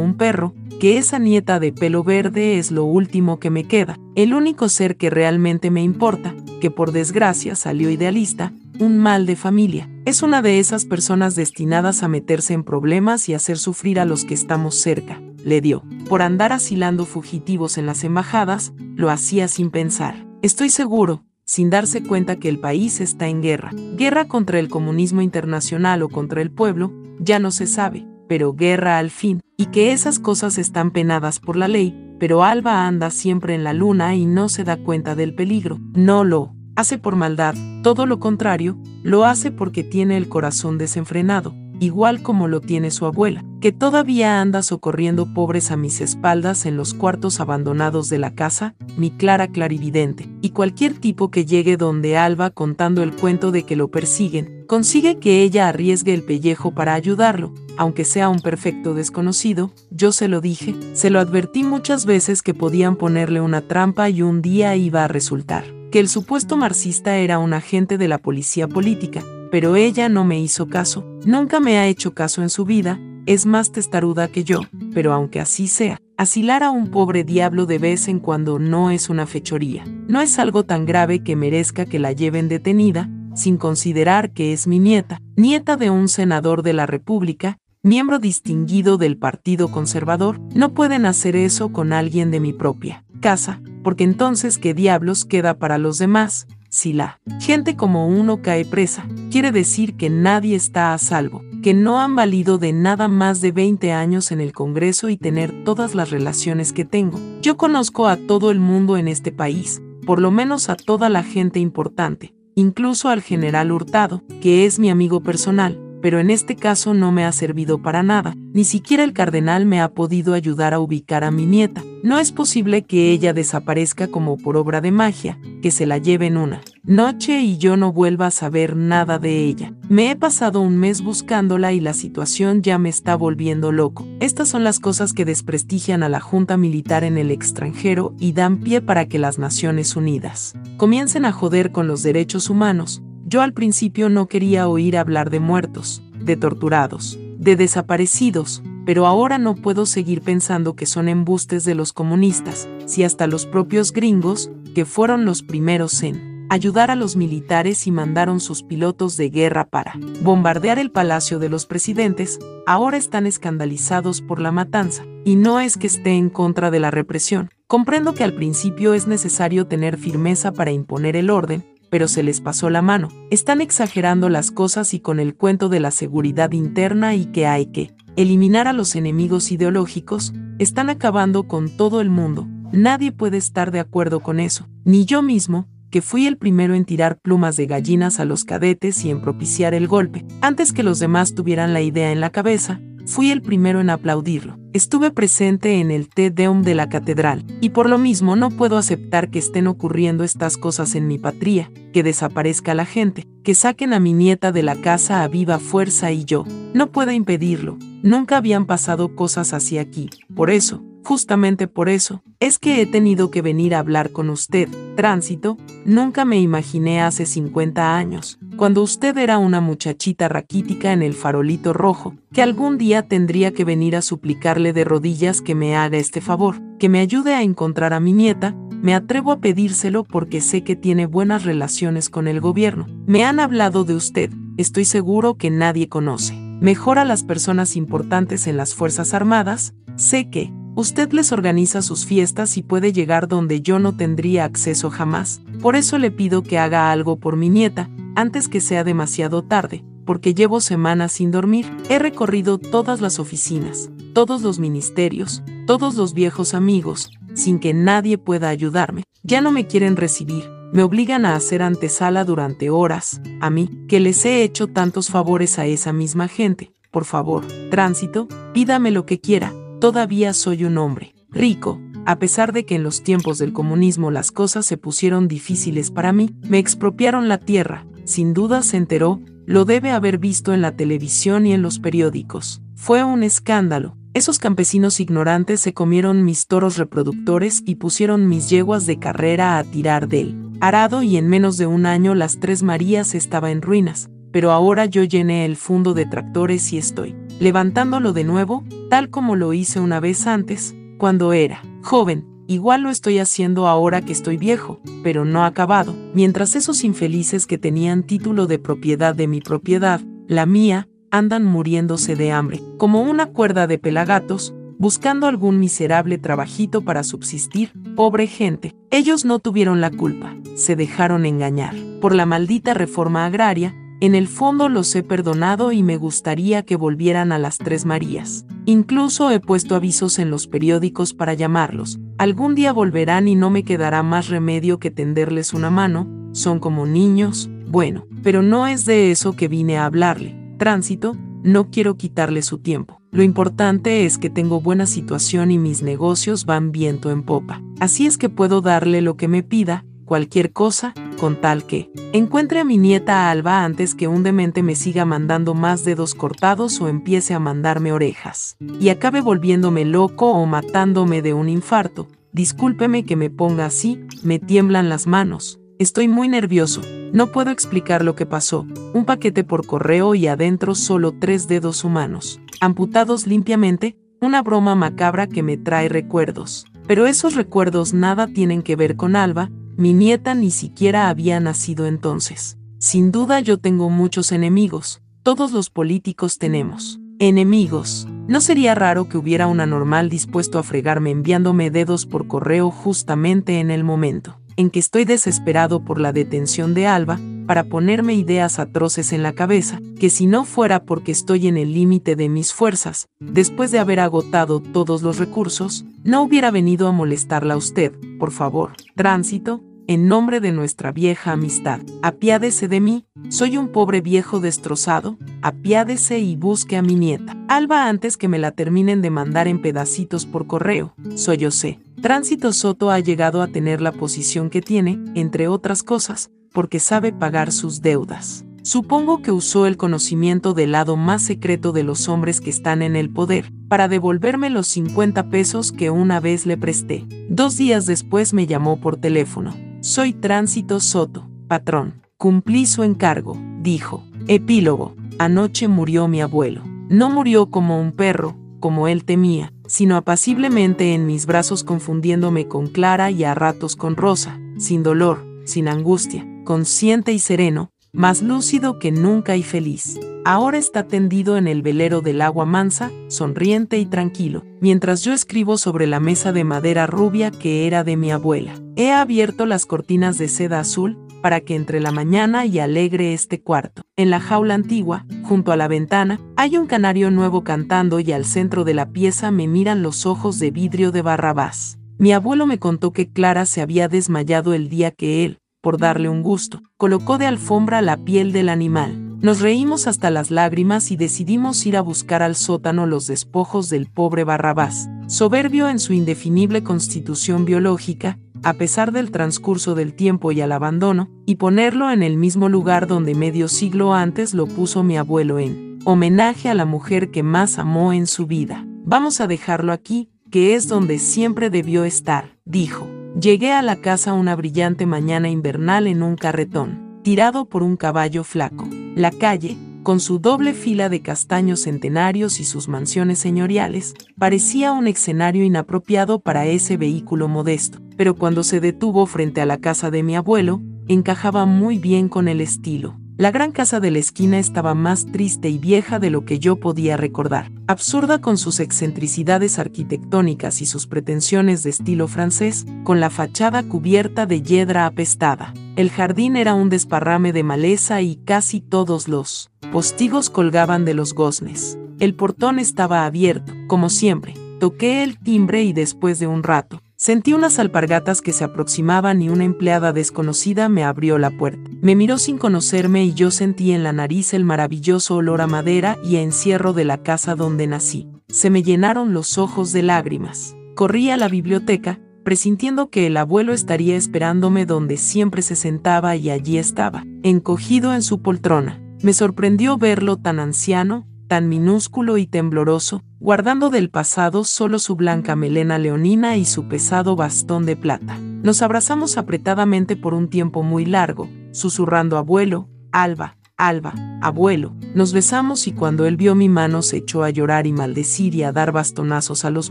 un perro, que esa nieta de pelo verde es lo último que me queda, el único ser que realmente me importa, que por desgracia salió idealista, un mal de familia. Es una de esas personas destinadas a meterse en problemas y hacer sufrir a los que estamos cerca. Le dio. Por andar asilando fugitivos en las embajadas, lo hacía sin pensar. Estoy seguro, sin darse cuenta que el país está en guerra. Guerra contra el comunismo internacional o contra el pueblo, ya no se sabe, pero guerra al fin, y que esas cosas están penadas por la ley, pero Alba anda siempre en la luna y no se da cuenta del peligro. No lo hace por maldad, todo lo contrario, lo hace porque tiene el corazón desenfrenado igual como lo tiene su abuela, que todavía anda socorriendo pobres a mis espaldas en los cuartos abandonados de la casa, mi Clara clarividente, y cualquier tipo que llegue donde Alba contando el cuento de que lo persiguen, consigue que ella arriesgue el pellejo para ayudarlo, aunque sea un perfecto desconocido, yo se lo dije, se lo advertí muchas veces que podían ponerle una trampa y un día iba a resultar que el supuesto marxista era un agente de la policía política, pero ella no me hizo caso, nunca me ha hecho caso en su vida, es más testaruda que yo, pero aunque así sea, asilar a un pobre diablo de vez en cuando no es una fechoría, no es algo tan grave que merezca que la lleven detenida, sin considerar que es mi nieta, nieta de un senador de la República, miembro distinguido del Partido Conservador, no pueden hacer eso con alguien de mi propia casa, porque entonces qué diablos queda para los demás, si la gente como uno cae presa, quiere decir que nadie está a salvo, que no han valido de nada más de 20 años en el Congreso y tener todas las relaciones que tengo. Yo conozco a todo el mundo en este país, por lo menos a toda la gente importante, incluso al general Hurtado, que es mi amigo personal, pero en este caso no me ha servido para nada, ni siquiera el cardenal me ha podido ayudar a ubicar a mi nieta. No es posible que ella desaparezca como por obra de magia, que se la lleven una noche y yo no vuelva a saber nada de ella. Me he pasado un mes buscándola y la situación ya me está volviendo loco. Estas son las cosas que desprestigian a la Junta Militar en el extranjero y dan pie para que las Naciones Unidas comiencen a joder con los derechos humanos, yo al principio no quería oír hablar de muertos, de torturados, de desaparecidos, pero ahora no puedo seguir pensando que son embustes de los comunistas, si hasta los propios gringos, que fueron los primeros en ayudar a los militares y mandaron sus pilotos de guerra para bombardear el palacio de los presidentes, ahora están escandalizados por la matanza, y no es que esté en contra de la represión. Comprendo que al principio es necesario tener firmeza para imponer el orden, pero se les pasó la mano. Están exagerando las cosas y con el cuento de la seguridad interna y que hay que eliminar a los enemigos ideológicos, están acabando con todo el mundo. Nadie puede estar de acuerdo con eso, ni yo mismo, que fui el primero en tirar plumas de gallinas a los cadetes y en propiciar el golpe. Antes que los demás tuvieran la idea en la cabeza, fui el primero en aplaudirlo. Estuve presente en el Te Deum de la catedral, y por lo mismo no puedo aceptar que estén ocurriendo estas cosas en mi patria, que desaparezca la gente, que saquen a mi nieta de la casa a viva fuerza y yo. No puedo impedirlo. Nunca habían pasado cosas así aquí. Por eso, Justamente por eso, es que he tenido que venir a hablar con usted. Tránsito, nunca me imaginé hace 50 años, cuando usted era una muchachita raquítica en el farolito rojo, que algún día tendría que venir a suplicarle de rodillas que me haga este favor, que me ayude a encontrar a mi nieta, me atrevo a pedírselo porque sé que tiene buenas relaciones con el gobierno. Me han hablado de usted, estoy seguro que nadie conoce. Mejor a las personas importantes en las Fuerzas Armadas, sé que, Usted les organiza sus fiestas y puede llegar donde yo no tendría acceso jamás. Por eso le pido que haga algo por mi nieta, antes que sea demasiado tarde, porque llevo semanas sin dormir. He recorrido todas las oficinas, todos los ministerios, todos los viejos amigos, sin que nadie pueda ayudarme. Ya no me quieren recibir, me obligan a hacer antesala durante horas, a mí, que les he hecho tantos favores a esa misma gente. Por favor, tránsito, pídame lo que quiera, Todavía soy un hombre rico, a pesar de que en los tiempos del comunismo las cosas se pusieron difíciles para mí, me expropiaron la tierra, sin duda se enteró, lo debe haber visto en la televisión y en los periódicos. Fue un escándalo, Esos campesinos ignorantes se comieron mis toros reproductores y pusieron mis yeguas de carrera a tirar del arado y en menos de un año las Tres Marías estaba en ruinas, pero ahora yo llené el fondo de tractores y estoy levantándolo de nuevo, tal como lo hice una vez antes, cuando era joven. Igual lo estoy haciendo ahora que estoy viejo, pero no acabado. Mientras esos infelices que tenían título de propiedad de mi propiedad, la mía, andan muriéndose de hambre, como una cuerda de pelagatos, buscando algún miserable trabajito para subsistir, pobre gente. Ellos no tuvieron la culpa, se dejaron engañar. Por la maldita reforma agraria, en el fondo los he perdonado y me gustaría que volvieran a las Tres Marías. Incluso he puesto avisos en los periódicos para llamarlos. Algún día volverán y no me quedará más remedio que tenderles una mano, son como niños, bueno, pero no es de eso que vine a hablarle. Tránsito, no quiero quitarle su tiempo. Lo importante es que tengo buena situación y mis negocios van viento en popa. Así es que puedo darle lo que me pida, cualquier cosa, con tal que encuentre a mi nieta Alba antes que un demente me siga mandando más dedos cortados o empiece a mandarme orejas, y acabe volviéndome loco o matándome de un infarto. Discúlpeme que me ponga así, me tiemblan las manos. Estoy muy nervioso, no puedo explicar lo que pasó. Un paquete por correo y adentro solo tres dedos humanos, amputados limpiamente, una broma macabra que me trae recuerdos. Pero esos recuerdos nada tienen que ver con Alba, mi nieta ni siquiera había nacido entonces. Sin duda yo tengo muchos enemigos, todos los políticos tenemos. Enemigos. No sería raro que hubiera una normal dispuesto a fregarme enviándome dedos por correo justamente en el momento en que estoy desesperado por la detención de Alba, para ponerme ideas atroces en la cabeza, que si no fuera porque estoy en el límite de mis fuerzas, después de haber agotado todos los recursos, no hubiera venido a molestarla a usted, por favor. Tránsito, en nombre de nuestra vieja amistad. Apiádese de mí, soy un pobre viejo destrozado, apiádese y busque a mi nieta. Alba antes que me la terminen de mandar en pedacitos por correo, soy yo sé. Tránsito Soto ha llegado a tener la posición que tiene, entre otras cosas, porque sabe pagar sus deudas. Supongo que usó el conocimiento del lado más secreto de los hombres que están en el poder, para devolverme los 50 pesos que una vez le presté. Dos días después me llamó por teléfono. Soy Tránsito Soto, patrón. Cumplí su encargo, dijo. Epílogo. Anoche murió mi abuelo. No murió como un perro, como él temía, sino apaciblemente en mis brazos confundiéndome con Clara y a ratos con Rosa, sin dolor, sin angustia, consciente y sereno, más lúcido que nunca y feliz. Ahora está tendido en el velero del agua mansa, sonriente y tranquilo, mientras yo escribo sobre la mesa de madera rubia que era de mi abuela. He abierto las cortinas de seda azul, para que entre la mañana y alegre este cuarto. En la jaula antigua, junto a la ventana, hay un canario nuevo cantando y al centro de la pieza me miran los ojos de vidrio de Barrabás. Mi abuelo me contó que Clara se había desmayado el día que él, por darle un gusto, colocó de alfombra la piel del animal. Nos reímos hasta las lágrimas y decidimos ir a buscar al sótano los despojos del pobre Barrabás, soberbio en su indefinible constitución biológica, a pesar del transcurso del tiempo y al abandono, y ponerlo en el mismo lugar donde medio siglo antes lo puso mi abuelo en homenaje a la mujer que más amó en su vida. Vamos a dejarlo aquí, que es donde siempre debió estar, dijo. Llegué a la casa una brillante mañana invernal en un carretón, tirado por un caballo flaco. La calle, con su doble fila de castaños centenarios y sus mansiones señoriales, parecía un escenario inapropiado para ese vehículo modesto, pero cuando se detuvo frente a la casa de mi abuelo, encajaba muy bien con el estilo. La gran casa de la esquina estaba más triste y vieja de lo que yo podía recordar, absurda con sus excentricidades arquitectónicas y sus pretensiones de estilo francés, con la fachada cubierta de hiedra apestada. El jardín era un desparrame de maleza y casi todos los postigos colgaban de los goznes. El portón estaba abierto, como siempre. Toqué el timbre y después de un rato, Sentí unas alpargatas que se aproximaban y una empleada desconocida me abrió la puerta. Me miró sin conocerme y yo sentí en la nariz el maravilloso olor a madera y a encierro de la casa donde nací. Se me llenaron los ojos de lágrimas. Corrí a la biblioteca, presintiendo que el abuelo estaría esperándome donde siempre se sentaba y allí estaba, encogido en su poltrona. Me sorprendió verlo tan anciano, tan minúsculo y tembloroso, guardando del pasado solo su blanca melena leonina y su pesado bastón de plata. Nos abrazamos apretadamente por un tiempo muy largo, susurrando abuelo, Alba, Alba, abuelo. Nos besamos y cuando él vio mi mano se echó a llorar y maldecir y a dar bastonazos a los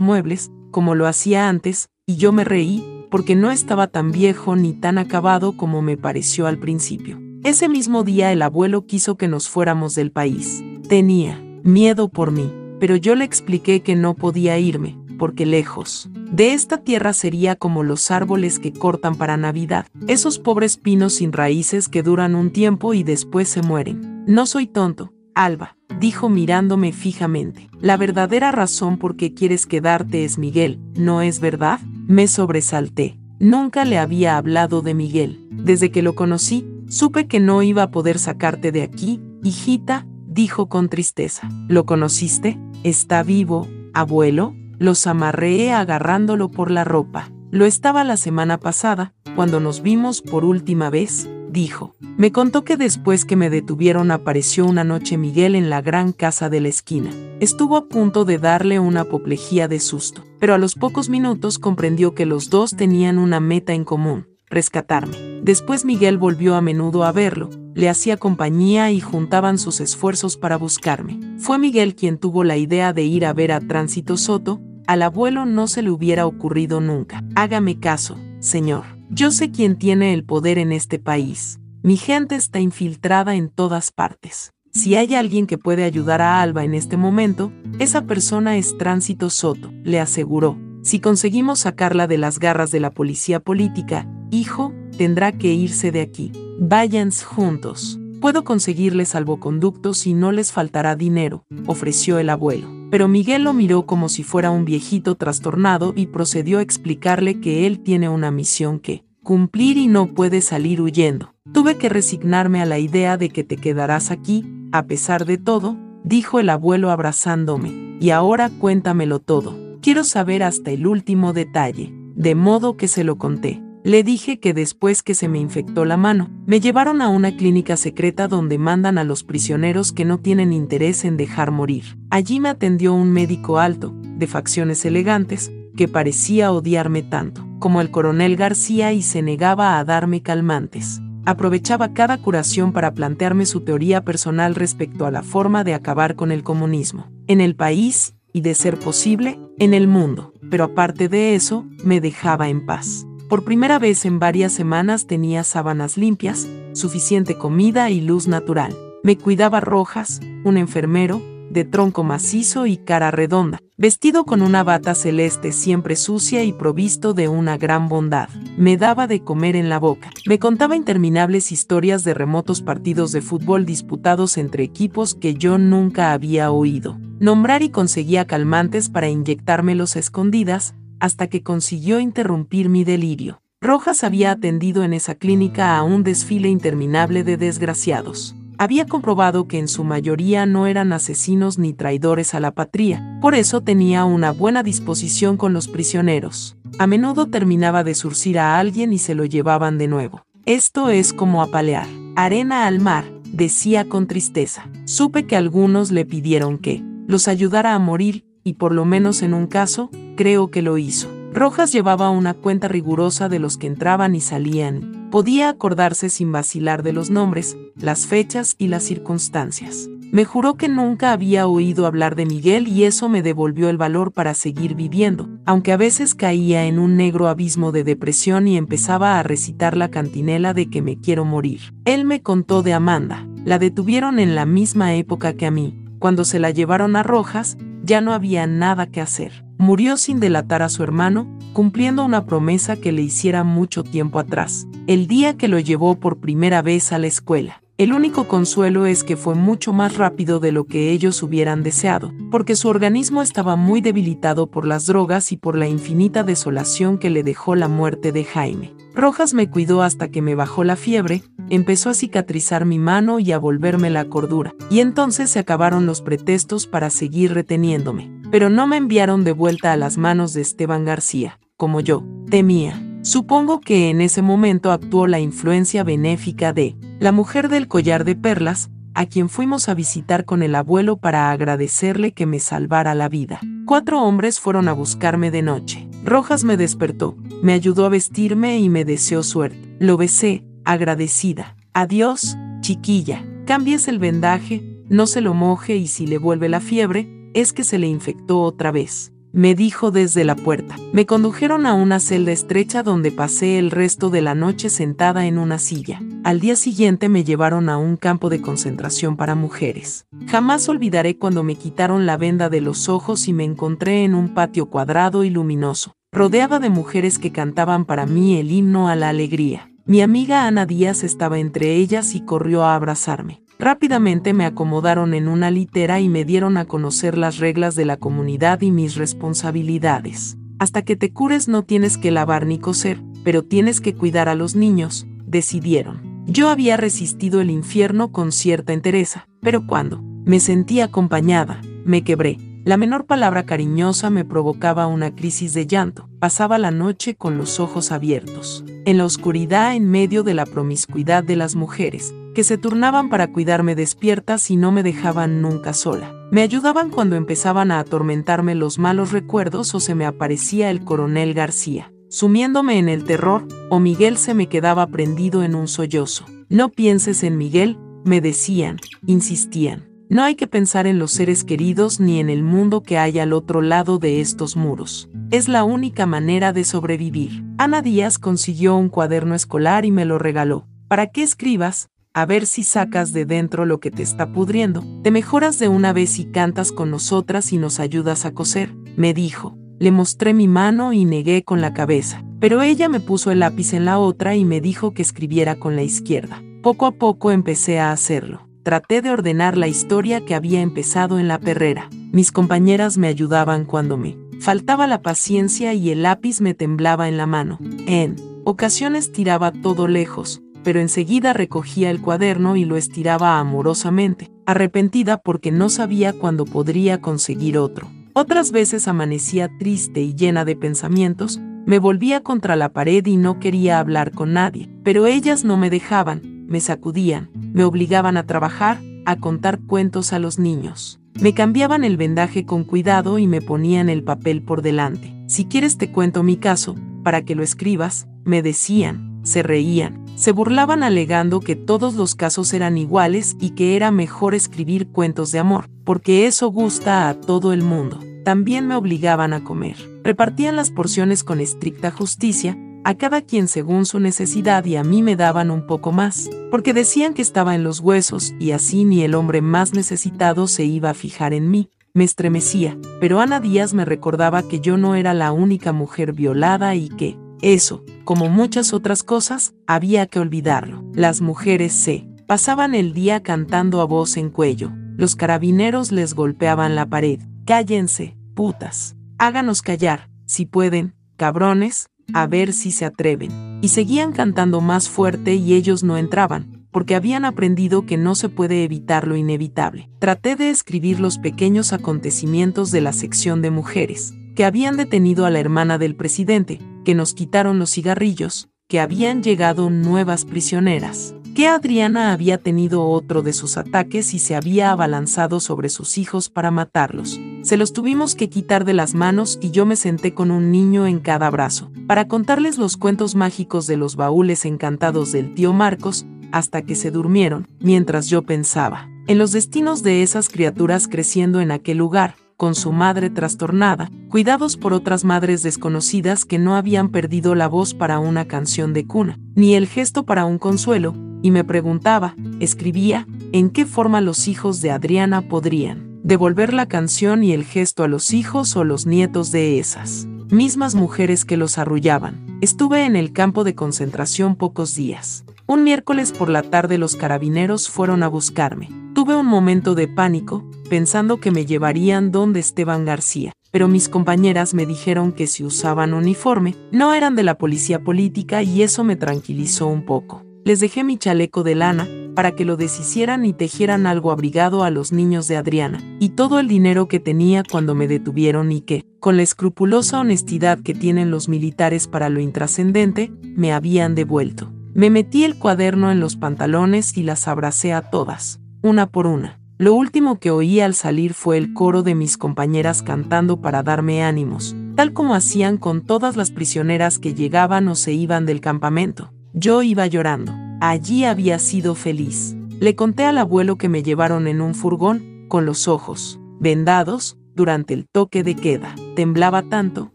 muebles, como lo hacía antes, y yo me reí, porque no estaba tan viejo ni tan acabado como me pareció al principio. Ese mismo día el abuelo quiso que nos fuéramos del país. Tenía miedo por mí, pero yo le expliqué que no podía irme, porque lejos de esta tierra sería como los árboles que cortan para Navidad, esos pobres pinos sin raíces que duran un tiempo y después se mueren. No soy tonto, Alba, dijo mirándome fijamente. La verdadera razón por qué quieres quedarte es Miguel, ¿no es verdad? Me sobresalté. Nunca le había hablado de Miguel. Desde que lo conocí, supe que no iba a poder sacarte de aquí, hijita, dijo con tristeza. ¿Lo conociste? ¿Está vivo, abuelo? Los amarré agarrándolo por la ropa. Lo estaba la semana pasada, cuando nos vimos por última vez, dijo. Me contó que después que me detuvieron apareció una noche Miguel en la gran casa de la esquina. Estuvo a punto de darle una apoplejía de susto, pero a los pocos minutos comprendió que los dos tenían una meta en común, rescatarme. Después Miguel volvió a menudo a verlo, le hacía compañía y juntaban sus esfuerzos para buscarme. Fue Miguel quien tuvo la idea de ir a ver a Tránsito Soto, al abuelo no se le hubiera ocurrido nunca. Hágame caso, señor. Yo sé quién tiene el poder en este país. Mi gente está infiltrada en todas partes. Si hay alguien que puede ayudar a Alba en este momento, esa persona es Tránsito Soto, le aseguró. Si conseguimos sacarla de las garras de la policía política, hijo, tendrá que irse de aquí. Vayan juntos. Puedo conseguirle salvoconductos y no les faltará dinero, ofreció el abuelo. Pero Miguel lo miró como si fuera un viejito trastornado y procedió a explicarle que él tiene una misión que cumplir y no puede salir huyendo. Tuve que resignarme a la idea de que te quedarás aquí, a pesar de todo, dijo el abuelo abrazándome. Y ahora cuéntamelo todo. Quiero saber hasta el último detalle. De modo que se lo conté. Le dije que después que se me infectó la mano, me llevaron a una clínica secreta donde mandan a los prisioneros que no tienen interés en dejar morir. Allí me atendió un médico alto, de facciones elegantes, que parecía odiarme tanto, como el coronel García y se negaba a darme calmantes. Aprovechaba cada curación para plantearme su teoría personal respecto a la forma de acabar con el comunismo, en el país y, de ser posible, en el mundo. Pero aparte de eso, me dejaba en paz. Por primera vez en varias semanas tenía sábanas limpias, suficiente comida y luz natural. Me cuidaba Rojas, un enfermero, de tronco macizo y cara redonda, vestido con una bata celeste siempre sucia y provisto de una gran bondad. Me daba de comer en la boca. Me contaba interminables historias de remotos partidos de fútbol disputados entre equipos que yo nunca había oído. Nombrar y conseguía calmantes para inyectármelos escondidas, hasta que consiguió interrumpir mi delirio. Rojas había atendido en esa clínica a un desfile interminable de desgraciados. Había comprobado que en su mayoría no eran asesinos ni traidores a la patria, por eso tenía una buena disposición con los prisioneros. A menudo terminaba de surcir a alguien y se lo llevaban de nuevo. Esto es como apalear. Arena al mar, decía con tristeza. Supe que algunos le pidieron que los ayudara a morir, y por lo menos en un caso, creo que lo hizo. Rojas llevaba una cuenta rigurosa de los que entraban y salían. Podía acordarse sin vacilar de los nombres, las fechas y las circunstancias. Me juró que nunca había oído hablar de Miguel y eso me devolvió el valor para seguir viviendo, aunque a veces caía en un negro abismo de depresión y empezaba a recitar la cantinela de que me quiero morir. Él me contó de Amanda. La detuvieron en la misma época que a mí. Cuando se la llevaron a Rojas, ya no había nada que hacer. Murió sin delatar a su hermano, cumpliendo una promesa que le hiciera mucho tiempo atrás, el día que lo llevó por primera vez a la escuela. El único consuelo es que fue mucho más rápido de lo que ellos hubieran deseado, porque su organismo estaba muy debilitado por las drogas y por la infinita desolación que le dejó la muerte de Jaime. Rojas me cuidó hasta que me bajó la fiebre, empezó a cicatrizar mi mano y a volverme la cordura, y entonces se acabaron los pretextos para seguir reteniéndome. Pero no me enviaron de vuelta a las manos de Esteban García, como yo temía. Supongo que en ese momento actuó la influencia benéfica de la mujer del collar de perlas, a quien fuimos a visitar con el abuelo para agradecerle que me salvara la vida. Cuatro hombres fueron a buscarme de noche. Rojas me despertó, me ayudó a vestirme y me deseó suerte. Lo besé, agradecida. Adiós, chiquilla. Cambies el vendaje, no se lo moje y si le vuelve la fiebre, es que se le infectó otra vez me dijo desde la puerta. Me condujeron a una celda estrecha donde pasé el resto de la noche sentada en una silla. Al día siguiente me llevaron a un campo de concentración para mujeres. Jamás olvidaré cuando me quitaron la venda de los ojos y me encontré en un patio cuadrado y luminoso, rodeada de mujeres que cantaban para mí el himno a la alegría. Mi amiga Ana Díaz estaba entre ellas y corrió a abrazarme. Rápidamente me acomodaron en una litera y me dieron a conocer las reglas de la comunidad y mis responsabilidades. Hasta que te cures no tienes que lavar ni coser, pero tienes que cuidar a los niños, decidieron. Yo había resistido el infierno con cierta entereza, pero cuando me sentí acompañada, me quebré. La menor palabra cariñosa me provocaba una crisis de llanto. Pasaba la noche con los ojos abiertos. En la oscuridad en medio de la promiscuidad de las mujeres, que se turnaban para cuidarme despiertas y no me dejaban nunca sola. Me ayudaban cuando empezaban a atormentarme los malos recuerdos o se me aparecía el coronel García, sumiéndome en el terror, o Miguel se me quedaba prendido en un sollozo. No pienses en Miguel, me decían, insistían. No hay que pensar en los seres queridos ni en el mundo que hay al otro lado de estos muros. Es la única manera de sobrevivir. Ana Díaz consiguió un cuaderno escolar y me lo regaló. ¿Para qué escribas? A ver si sacas de dentro lo que te está pudriendo. Te mejoras de una vez y cantas con nosotras y nos ayudas a coser, me dijo. Le mostré mi mano y negué con la cabeza, pero ella me puso el lápiz en la otra y me dijo que escribiera con la izquierda. Poco a poco empecé a hacerlo. Traté de ordenar la historia que había empezado en la perrera. Mis compañeras me ayudaban cuando me faltaba la paciencia y el lápiz me temblaba en la mano. En ocasiones tiraba todo lejos, pero enseguida recogía el cuaderno y lo estiraba amorosamente, arrepentida porque no sabía cuándo podría conseguir otro. Otras veces amanecía triste y llena de pensamientos, me volvía contra la pared y no quería hablar con nadie, pero ellas no me dejaban, me sacudían, me obligaban a trabajar, a contar cuentos a los niños. Me cambiaban el vendaje con cuidado y me ponían el papel por delante. Si quieres te cuento mi caso, para que lo escribas, me decían, se reían, se burlaban alegando que todos los casos eran iguales y que era mejor escribir cuentos de amor, porque eso gusta a todo el mundo. También me obligaban a comer. Repartían las porciones con estricta justicia, a cada quien según su necesidad y a mí me daban un poco más, porque decían que estaba en los huesos y así ni el hombre más necesitado se iba a fijar en mí. Me estremecía, pero Ana Díaz me recordaba que yo no era la única mujer violada y que, eso, como muchas otras cosas, había que olvidarlo. Las mujeres se pasaban el día cantando a voz en cuello. Los carabineros les golpeaban la pared. Cállense, putas. Háganos callar, si pueden, cabrones, a ver si se atreven. Y seguían cantando más fuerte y ellos no entraban, porque habían aprendido que no se puede evitar lo inevitable. Traté de escribir los pequeños acontecimientos de la sección de mujeres, que habían detenido a la hermana del presidente, que nos quitaron los cigarrillos, que habían llegado nuevas prisioneras, que Adriana había tenido otro de sus ataques y se había abalanzado sobre sus hijos para matarlos. Se los tuvimos que quitar de las manos y yo me senté con un niño en cada brazo, para contarles los cuentos mágicos de los baúles encantados del tío Marcos, hasta que se durmieron, mientras yo pensaba en los destinos de esas criaturas creciendo en aquel lugar, con su madre trastornada, cuidados por otras madres desconocidas que no habían perdido la voz para una canción de cuna, ni el gesto para un consuelo, y me preguntaba, escribía, en qué forma los hijos de Adriana podrían devolver la canción y el gesto a los hijos o los nietos de esas mismas mujeres que los arrullaban. Estuve en el campo de concentración pocos días. Un miércoles por la tarde los carabineros fueron a buscarme. Tuve un momento de pánico, pensando que me llevarían donde Esteban García, pero mis compañeras me dijeron que si usaban uniforme, no eran de la policía política y eso me tranquilizó un poco. Les dejé mi chaleco de lana, para que lo deshicieran y tejieran algo abrigado a los niños de Adriana, y todo el dinero que tenía cuando me detuvieron y que, con la escrupulosa honestidad que tienen los militares para lo intrascendente, me habían devuelto. Me metí el cuaderno en los pantalones y las abracé a todas. Una por una. Lo último que oí al salir fue el coro de mis compañeras cantando para darme ánimos, tal como hacían con todas las prisioneras que llegaban o se iban del campamento. Yo iba llorando. Allí había sido feliz. Le conté al abuelo que me llevaron en un furgón, con los ojos vendados, durante el toque de queda. Temblaba tanto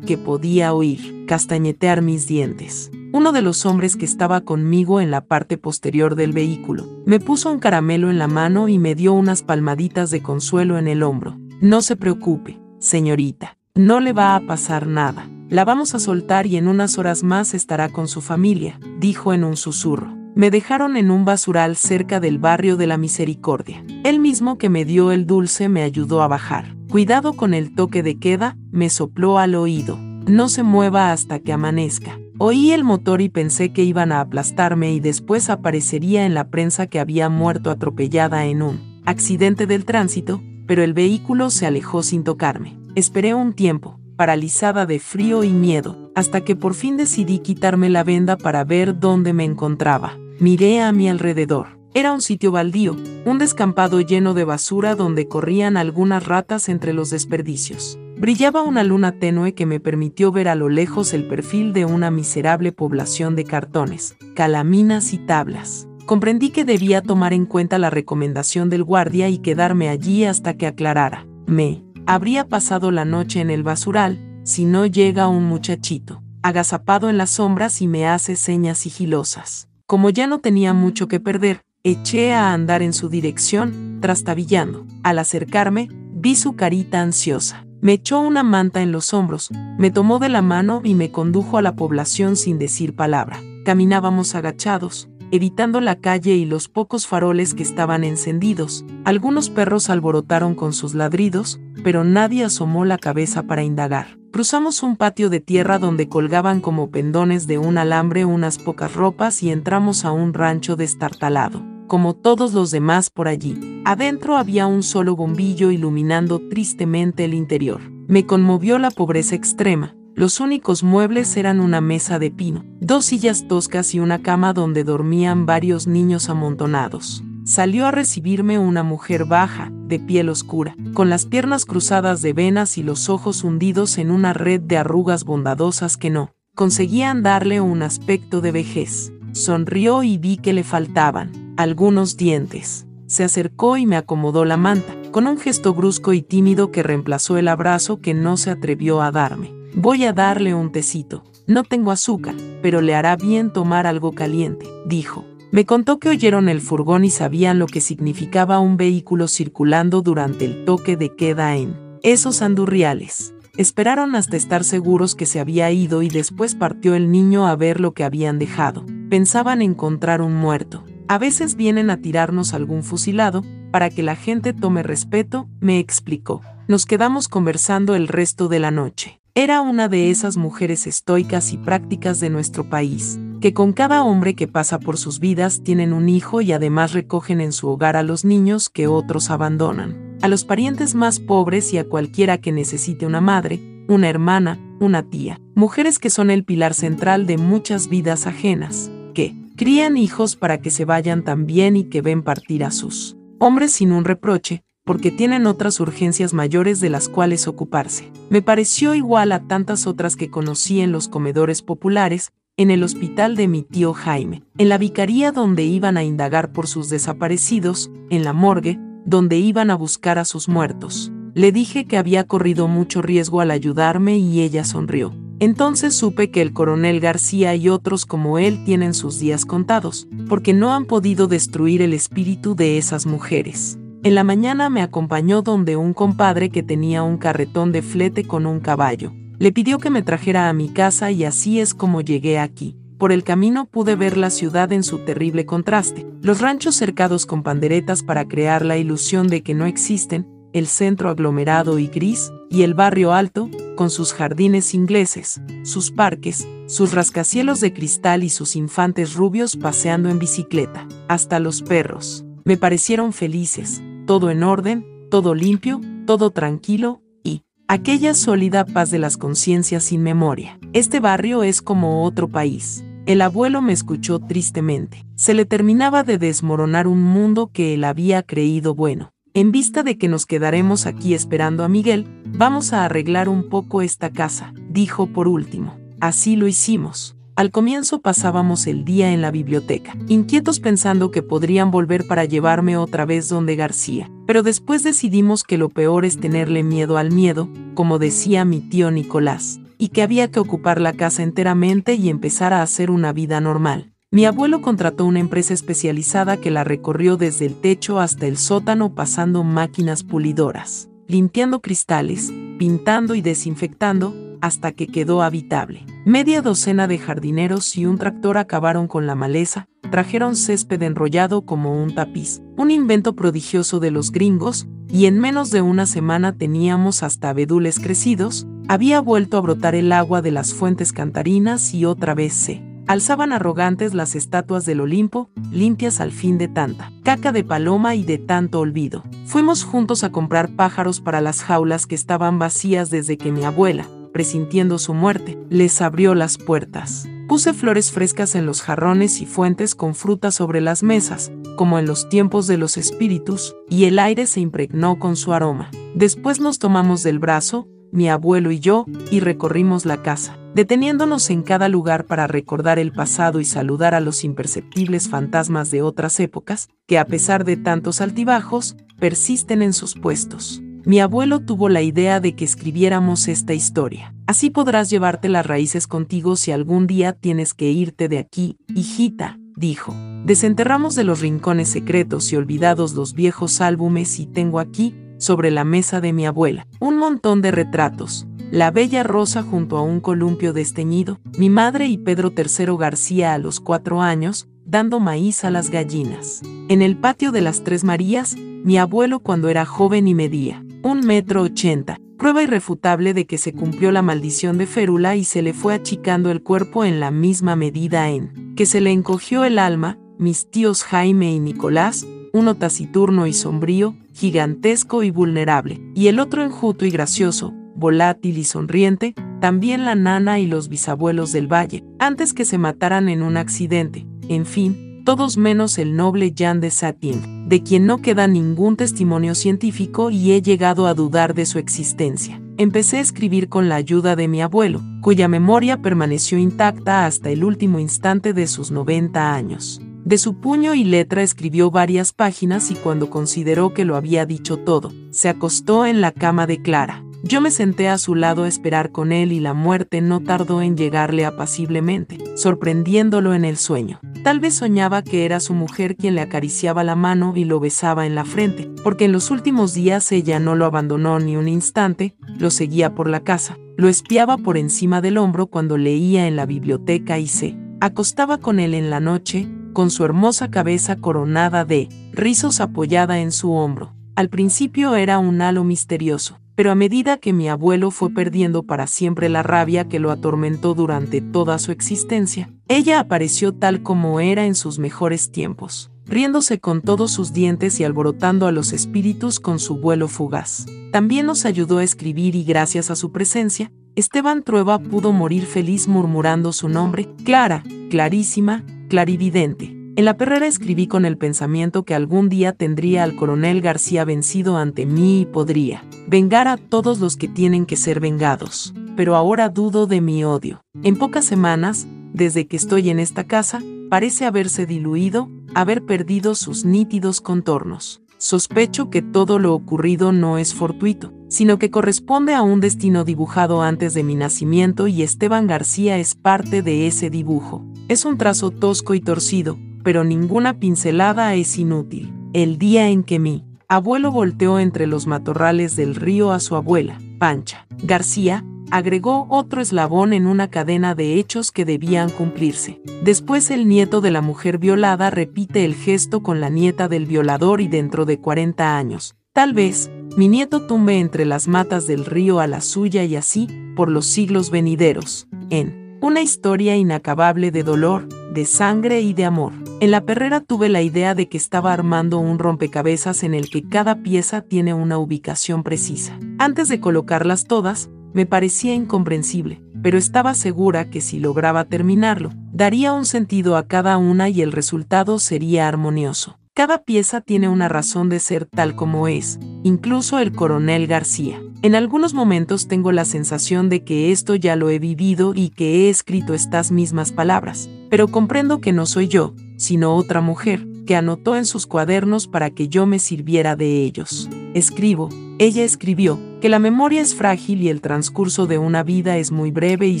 que podía oír castañetear mis dientes. Uno de los hombres que estaba conmigo en la parte posterior del vehículo me puso un caramelo en la mano y me dio unas palmaditas de consuelo en el hombro. No se preocupe, señorita, no le va a pasar nada. La vamos a soltar y en unas horas más estará con su familia, dijo en un susurro. Me dejaron en un basural cerca del barrio de la Misericordia. El mismo que me dio el dulce me ayudó a bajar. Cuidado con el toque de queda, me sopló al oído. No se mueva hasta que amanezca. Oí el motor y pensé que iban a aplastarme y después aparecería en la prensa que había muerto atropellada en un accidente del tránsito, pero el vehículo se alejó sin tocarme. Esperé un tiempo, paralizada de frío y miedo, hasta que por fin decidí quitarme la venda para ver dónde me encontraba. Miré a mi alrededor. Era un sitio baldío, un descampado lleno de basura donde corrían algunas ratas entre los desperdicios. Brillaba una luna tenue que me permitió ver a lo lejos el perfil de una miserable población de cartones, calaminas y tablas. Comprendí que debía tomar en cuenta la recomendación del guardia y quedarme allí hasta que aclarara. Me habría pasado la noche en el basural, si no llega un muchachito, agazapado en las sombras y me hace señas sigilosas. Como ya no tenía mucho que perder, eché a andar en su dirección, trastabillando. Al acercarme, vi su carita ansiosa. Me echó una manta en los hombros, me tomó de la mano y me condujo a la población sin decir palabra. Caminábamos agachados, evitando la calle y los pocos faroles que estaban encendidos. Algunos perros alborotaron con sus ladridos, pero nadie asomó la cabeza para indagar. Cruzamos un patio de tierra donde colgaban como pendones de un alambre unas pocas ropas y entramos a un rancho destartalado, como todos los demás por allí. Adentro había un solo bombillo iluminando tristemente el interior. Me conmovió la pobreza extrema, los únicos muebles eran una mesa de pino, dos sillas toscas y una cama donde dormían varios niños amontonados. Salió a recibirme una mujer baja, de piel oscura, con las piernas cruzadas de venas y los ojos hundidos en una red de arrugas bondadosas que no conseguían darle un aspecto de vejez. Sonrió y vi que le faltaban algunos dientes. Se acercó y me acomodó la manta, con un gesto brusco y tímido que reemplazó el abrazo que no se atrevió a darme. Voy a darle un tecito. No tengo azúcar, pero le hará bien tomar algo caliente, dijo. Me contó que oyeron el furgón y sabían lo que significaba un vehículo circulando durante el toque de queda en esos andurriales. Esperaron hasta estar seguros que se había ido y después partió el niño a ver lo que habían dejado. Pensaban encontrar un muerto. A veces vienen a tirarnos algún fusilado, para que la gente tome respeto, me explicó. Nos quedamos conversando el resto de la noche. Era una de esas mujeres estoicas y prácticas de nuestro país, que con cada hombre que pasa por sus vidas tienen un hijo y además recogen en su hogar a los niños que otros abandonan, a los parientes más pobres y a cualquiera que necesite una madre, una hermana, una tía, mujeres que son el pilar central de muchas vidas ajenas, que crían hijos para que se vayan también y que ven partir a sus hombres sin un reproche, porque tienen otras urgencias mayores de las cuales ocuparse. Me pareció igual a tantas otras que conocí en los comedores populares, en el hospital de mi tío Jaime, en la vicaría donde iban a indagar por sus desaparecidos, en la morgue, donde iban a buscar a sus muertos. Le dije que había corrido mucho riesgo al ayudarme y ella sonrió. Entonces supe que el coronel García y otros como él tienen sus días contados, porque no han podido destruir el espíritu de esas mujeres. En la mañana me acompañó donde un compadre que tenía un carretón de flete con un caballo. Le pidió que me trajera a mi casa y así es como llegué aquí. Por el camino pude ver la ciudad en su terrible contraste, los ranchos cercados con panderetas para crear la ilusión de que no existen, el centro aglomerado y gris, y el barrio alto, con sus jardines ingleses, sus parques, sus rascacielos de cristal y sus infantes rubios paseando en bicicleta, hasta los perros. Me parecieron felices, todo en orden, todo limpio, todo tranquilo, y aquella sólida paz de las conciencias sin memoria. Este barrio es como otro país. El abuelo me escuchó tristemente. Se le terminaba de desmoronar un mundo que él había creído bueno. En vista de que nos quedaremos aquí esperando a Miguel, vamos a arreglar un poco esta casa, dijo por último. Así lo hicimos. Al comienzo pasábamos el día en la biblioteca, inquietos pensando que podrían volver para llevarme otra vez donde García, pero después decidimos que lo peor es tenerle miedo al miedo, como decía mi tío Nicolás, y que había que ocupar la casa enteramente y empezar a hacer una vida normal. Mi abuelo contrató una empresa especializada que la recorrió desde el techo hasta el sótano pasando máquinas pulidoras, limpiando cristales, pintando y desinfectando, hasta que quedó habitable. Media docena de jardineros y un tractor acabaron con la maleza, trajeron césped enrollado como un tapiz, un invento prodigioso de los gringos, y en menos de una semana teníamos hasta abedules crecidos, había vuelto a brotar el agua de las fuentes cantarinas y otra vez se alzaban arrogantes las estatuas del Olimpo, limpias al fin de tanta caca de paloma y de tanto olvido. Fuimos juntos a comprar pájaros para las jaulas que estaban vacías desde que mi abuela, presintiendo su muerte, les abrió las puertas. Puse flores frescas en los jarrones y fuentes con fruta sobre las mesas, como en los tiempos de los espíritus, y el aire se impregnó con su aroma. Después nos tomamos del brazo, mi abuelo y yo, y recorrimos la casa, deteniéndonos en cada lugar para recordar el pasado y saludar a los imperceptibles fantasmas de otras épocas, que a pesar de tantos altibajos, persisten en sus puestos mi abuelo tuvo la idea de que escribiéramos esta historia. Así podrás llevarte las raíces contigo si algún día tienes que irte de aquí, hijita, dijo. Desenterramos de los rincones secretos y olvidados los viejos álbumes y tengo aquí, sobre la mesa de mi abuela, un montón de retratos. La bella Rosa junto a un columpio desteñido, mi madre y Pedro III García a los cuatro años, dando maíz a las gallinas. En el patio de las Tres Marías, mi abuelo cuando era joven y medía un metro ochenta, prueba irrefutable de que se cumplió la maldición de Férula y se le fue achicando el cuerpo en la misma medida en que se le encogió el alma, mis tíos Jaime y Nicolás, uno taciturno y sombrío, gigantesco y vulnerable, y el otro enjuto y gracioso, volátil y sonriente, también la nana y los bisabuelos del valle, antes que se mataran en un accidente, en fin, todos menos el noble Jean de Satin, de quien no queda ningún testimonio científico y he llegado a dudar de su existencia. Empecé a escribir con la ayuda de mi abuelo, cuya memoria permaneció intacta hasta el último instante de sus 90 años. De su puño y letra escribió varias páginas y cuando consideró que lo había dicho todo, se acostó en la cama de Clara. Yo me senté a su lado a esperar con él y la muerte no tardó en llegarle apaciblemente, sorprendiéndolo en el sueño. Tal vez soñaba que era su mujer quien le acariciaba la mano y lo besaba en la frente, porque en los últimos días ella no lo abandonó ni un instante, lo seguía por la casa, lo espiaba por encima del hombro cuando leía en la biblioteca y se acostaba con él en la noche, con su hermosa cabeza coronada de rizos apoyada en su hombro. Al principio era un halo misterioso, pero a medida que mi abuelo fue perdiendo para siempre la rabia que lo atormentó durante toda su existencia, ella apareció tal como era en sus mejores tiempos, riéndose con todos sus dientes y alborotando a los espíritus con su vuelo fugaz. También nos ayudó a escribir y gracias a su presencia, Esteban Trueba pudo morir feliz murmurando su nombre, Clara, clarísima, clarividente. En la perrera escribí con el pensamiento que algún día tendría al coronel García vencido ante mí y podría vengar a todos los que tienen que ser vengados. Pero ahora dudo de mi odio. En pocas semanas, desde que estoy en esta casa, parece haberse diluido, haber perdido sus nítidos contornos. Sospecho que todo lo ocurrido no es fortuito, sino que corresponde a un destino dibujado antes de mi nacimiento y Esteban García es parte de ese dibujo. Es un trazo tosco y torcido, pero ninguna pincelada es inútil. El día en que mi abuelo volteó entre los matorrales del río a su abuela, Pancha, García, agregó otro eslabón en una cadena de hechos que debían cumplirse. Después el nieto de la mujer violada repite el gesto con la nieta del violador y dentro de 40 años, tal vez, mi nieto tumbe entre las matas del río a la suya y así, por los siglos venideros, en una historia inacabable de dolor, de sangre y de amor. En la perrera tuve la idea de que estaba armando un rompecabezas en el que cada pieza tiene una ubicación precisa. Antes de colocarlas todas, me parecía incomprensible, pero estaba segura que si lograba terminarlo, daría un sentido a cada una y el resultado sería armonioso. Cada pieza tiene una razón de ser tal como es, incluso el coronel García. En algunos momentos tengo la sensación de que esto ya lo he vivido y que he escrito estas mismas palabras, pero comprendo que no soy yo, sino otra mujer, que anotó en sus cuadernos para que yo me sirviera de ellos. Escribo, ella escribió, que la memoria es frágil y el transcurso de una vida es muy breve y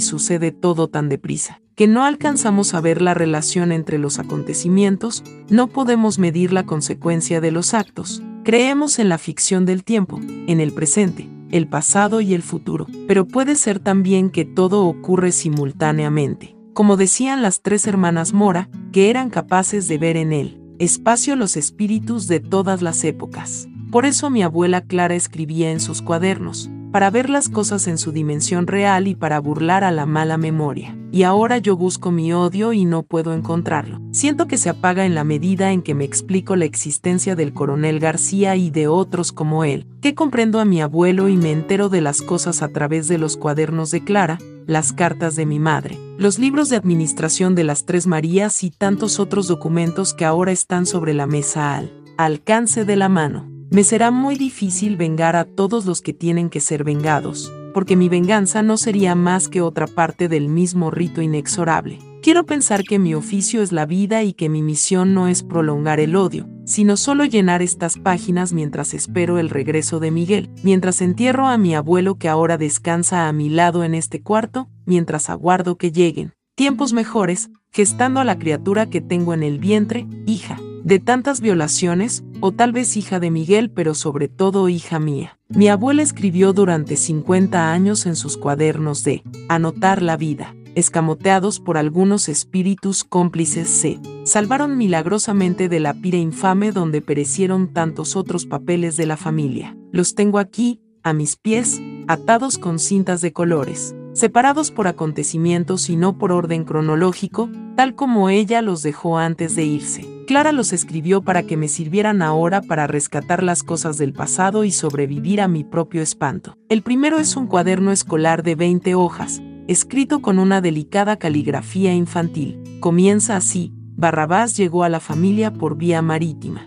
sucede todo tan deprisa, que no alcanzamos a ver la relación entre los acontecimientos, no podemos medir la consecuencia de los actos, creemos en la ficción del tiempo, en el presente, el pasado y el futuro, pero puede ser también que todo ocurre simultáneamente. Como decían las tres hermanas Mora, que eran capaces de ver en él, espacio los espíritus de todas las épocas. Por eso mi abuela Clara escribía en sus cuadernos, para ver las cosas en su dimensión real y para burlar a la mala memoria. Y ahora yo busco mi odio y no puedo encontrarlo. Siento que se apaga en la medida en que me explico la existencia del coronel García y de otros como él, que comprendo a mi abuelo y me entero de las cosas a través de los cuadernos de Clara, las cartas de mi madre, los libros de administración de las Tres Marías y tantos otros documentos que ahora están sobre la mesa al alcance de la mano. Me será muy difícil vengar a todos los que tienen que ser vengados, porque mi venganza no sería más que otra parte del mismo rito inexorable. Quiero pensar que mi oficio es la vida y que mi misión no es prolongar el odio, sino solo llenar estas páginas mientras espero el regreso de Miguel, mientras entierro a mi abuelo que ahora descansa a mi lado en este cuarto, mientras aguardo que lleguen tiempos mejores, gestando a la criatura que tengo en el vientre, hija de tantas violaciones, o tal vez hija de Miguel, pero sobre todo hija mía. Mi abuela escribió durante 50 años en sus cuadernos de Anotar la vida, escamoteados por algunos espíritus cómplices se salvaron milagrosamente de la pira infame donde perecieron tantos otros papeles de la familia. Los tengo aquí, a mis pies, atados con cintas de colores separados por acontecimientos y no por orden cronológico, tal como ella los dejó antes de irse. Clara los escribió para que me sirvieran ahora para rescatar las cosas del pasado y sobrevivir a mi propio espanto. El primero es un cuaderno escolar de 20 hojas, escrito con una delicada caligrafía infantil. Comienza así, Barrabás llegó a la familia por vía marítima.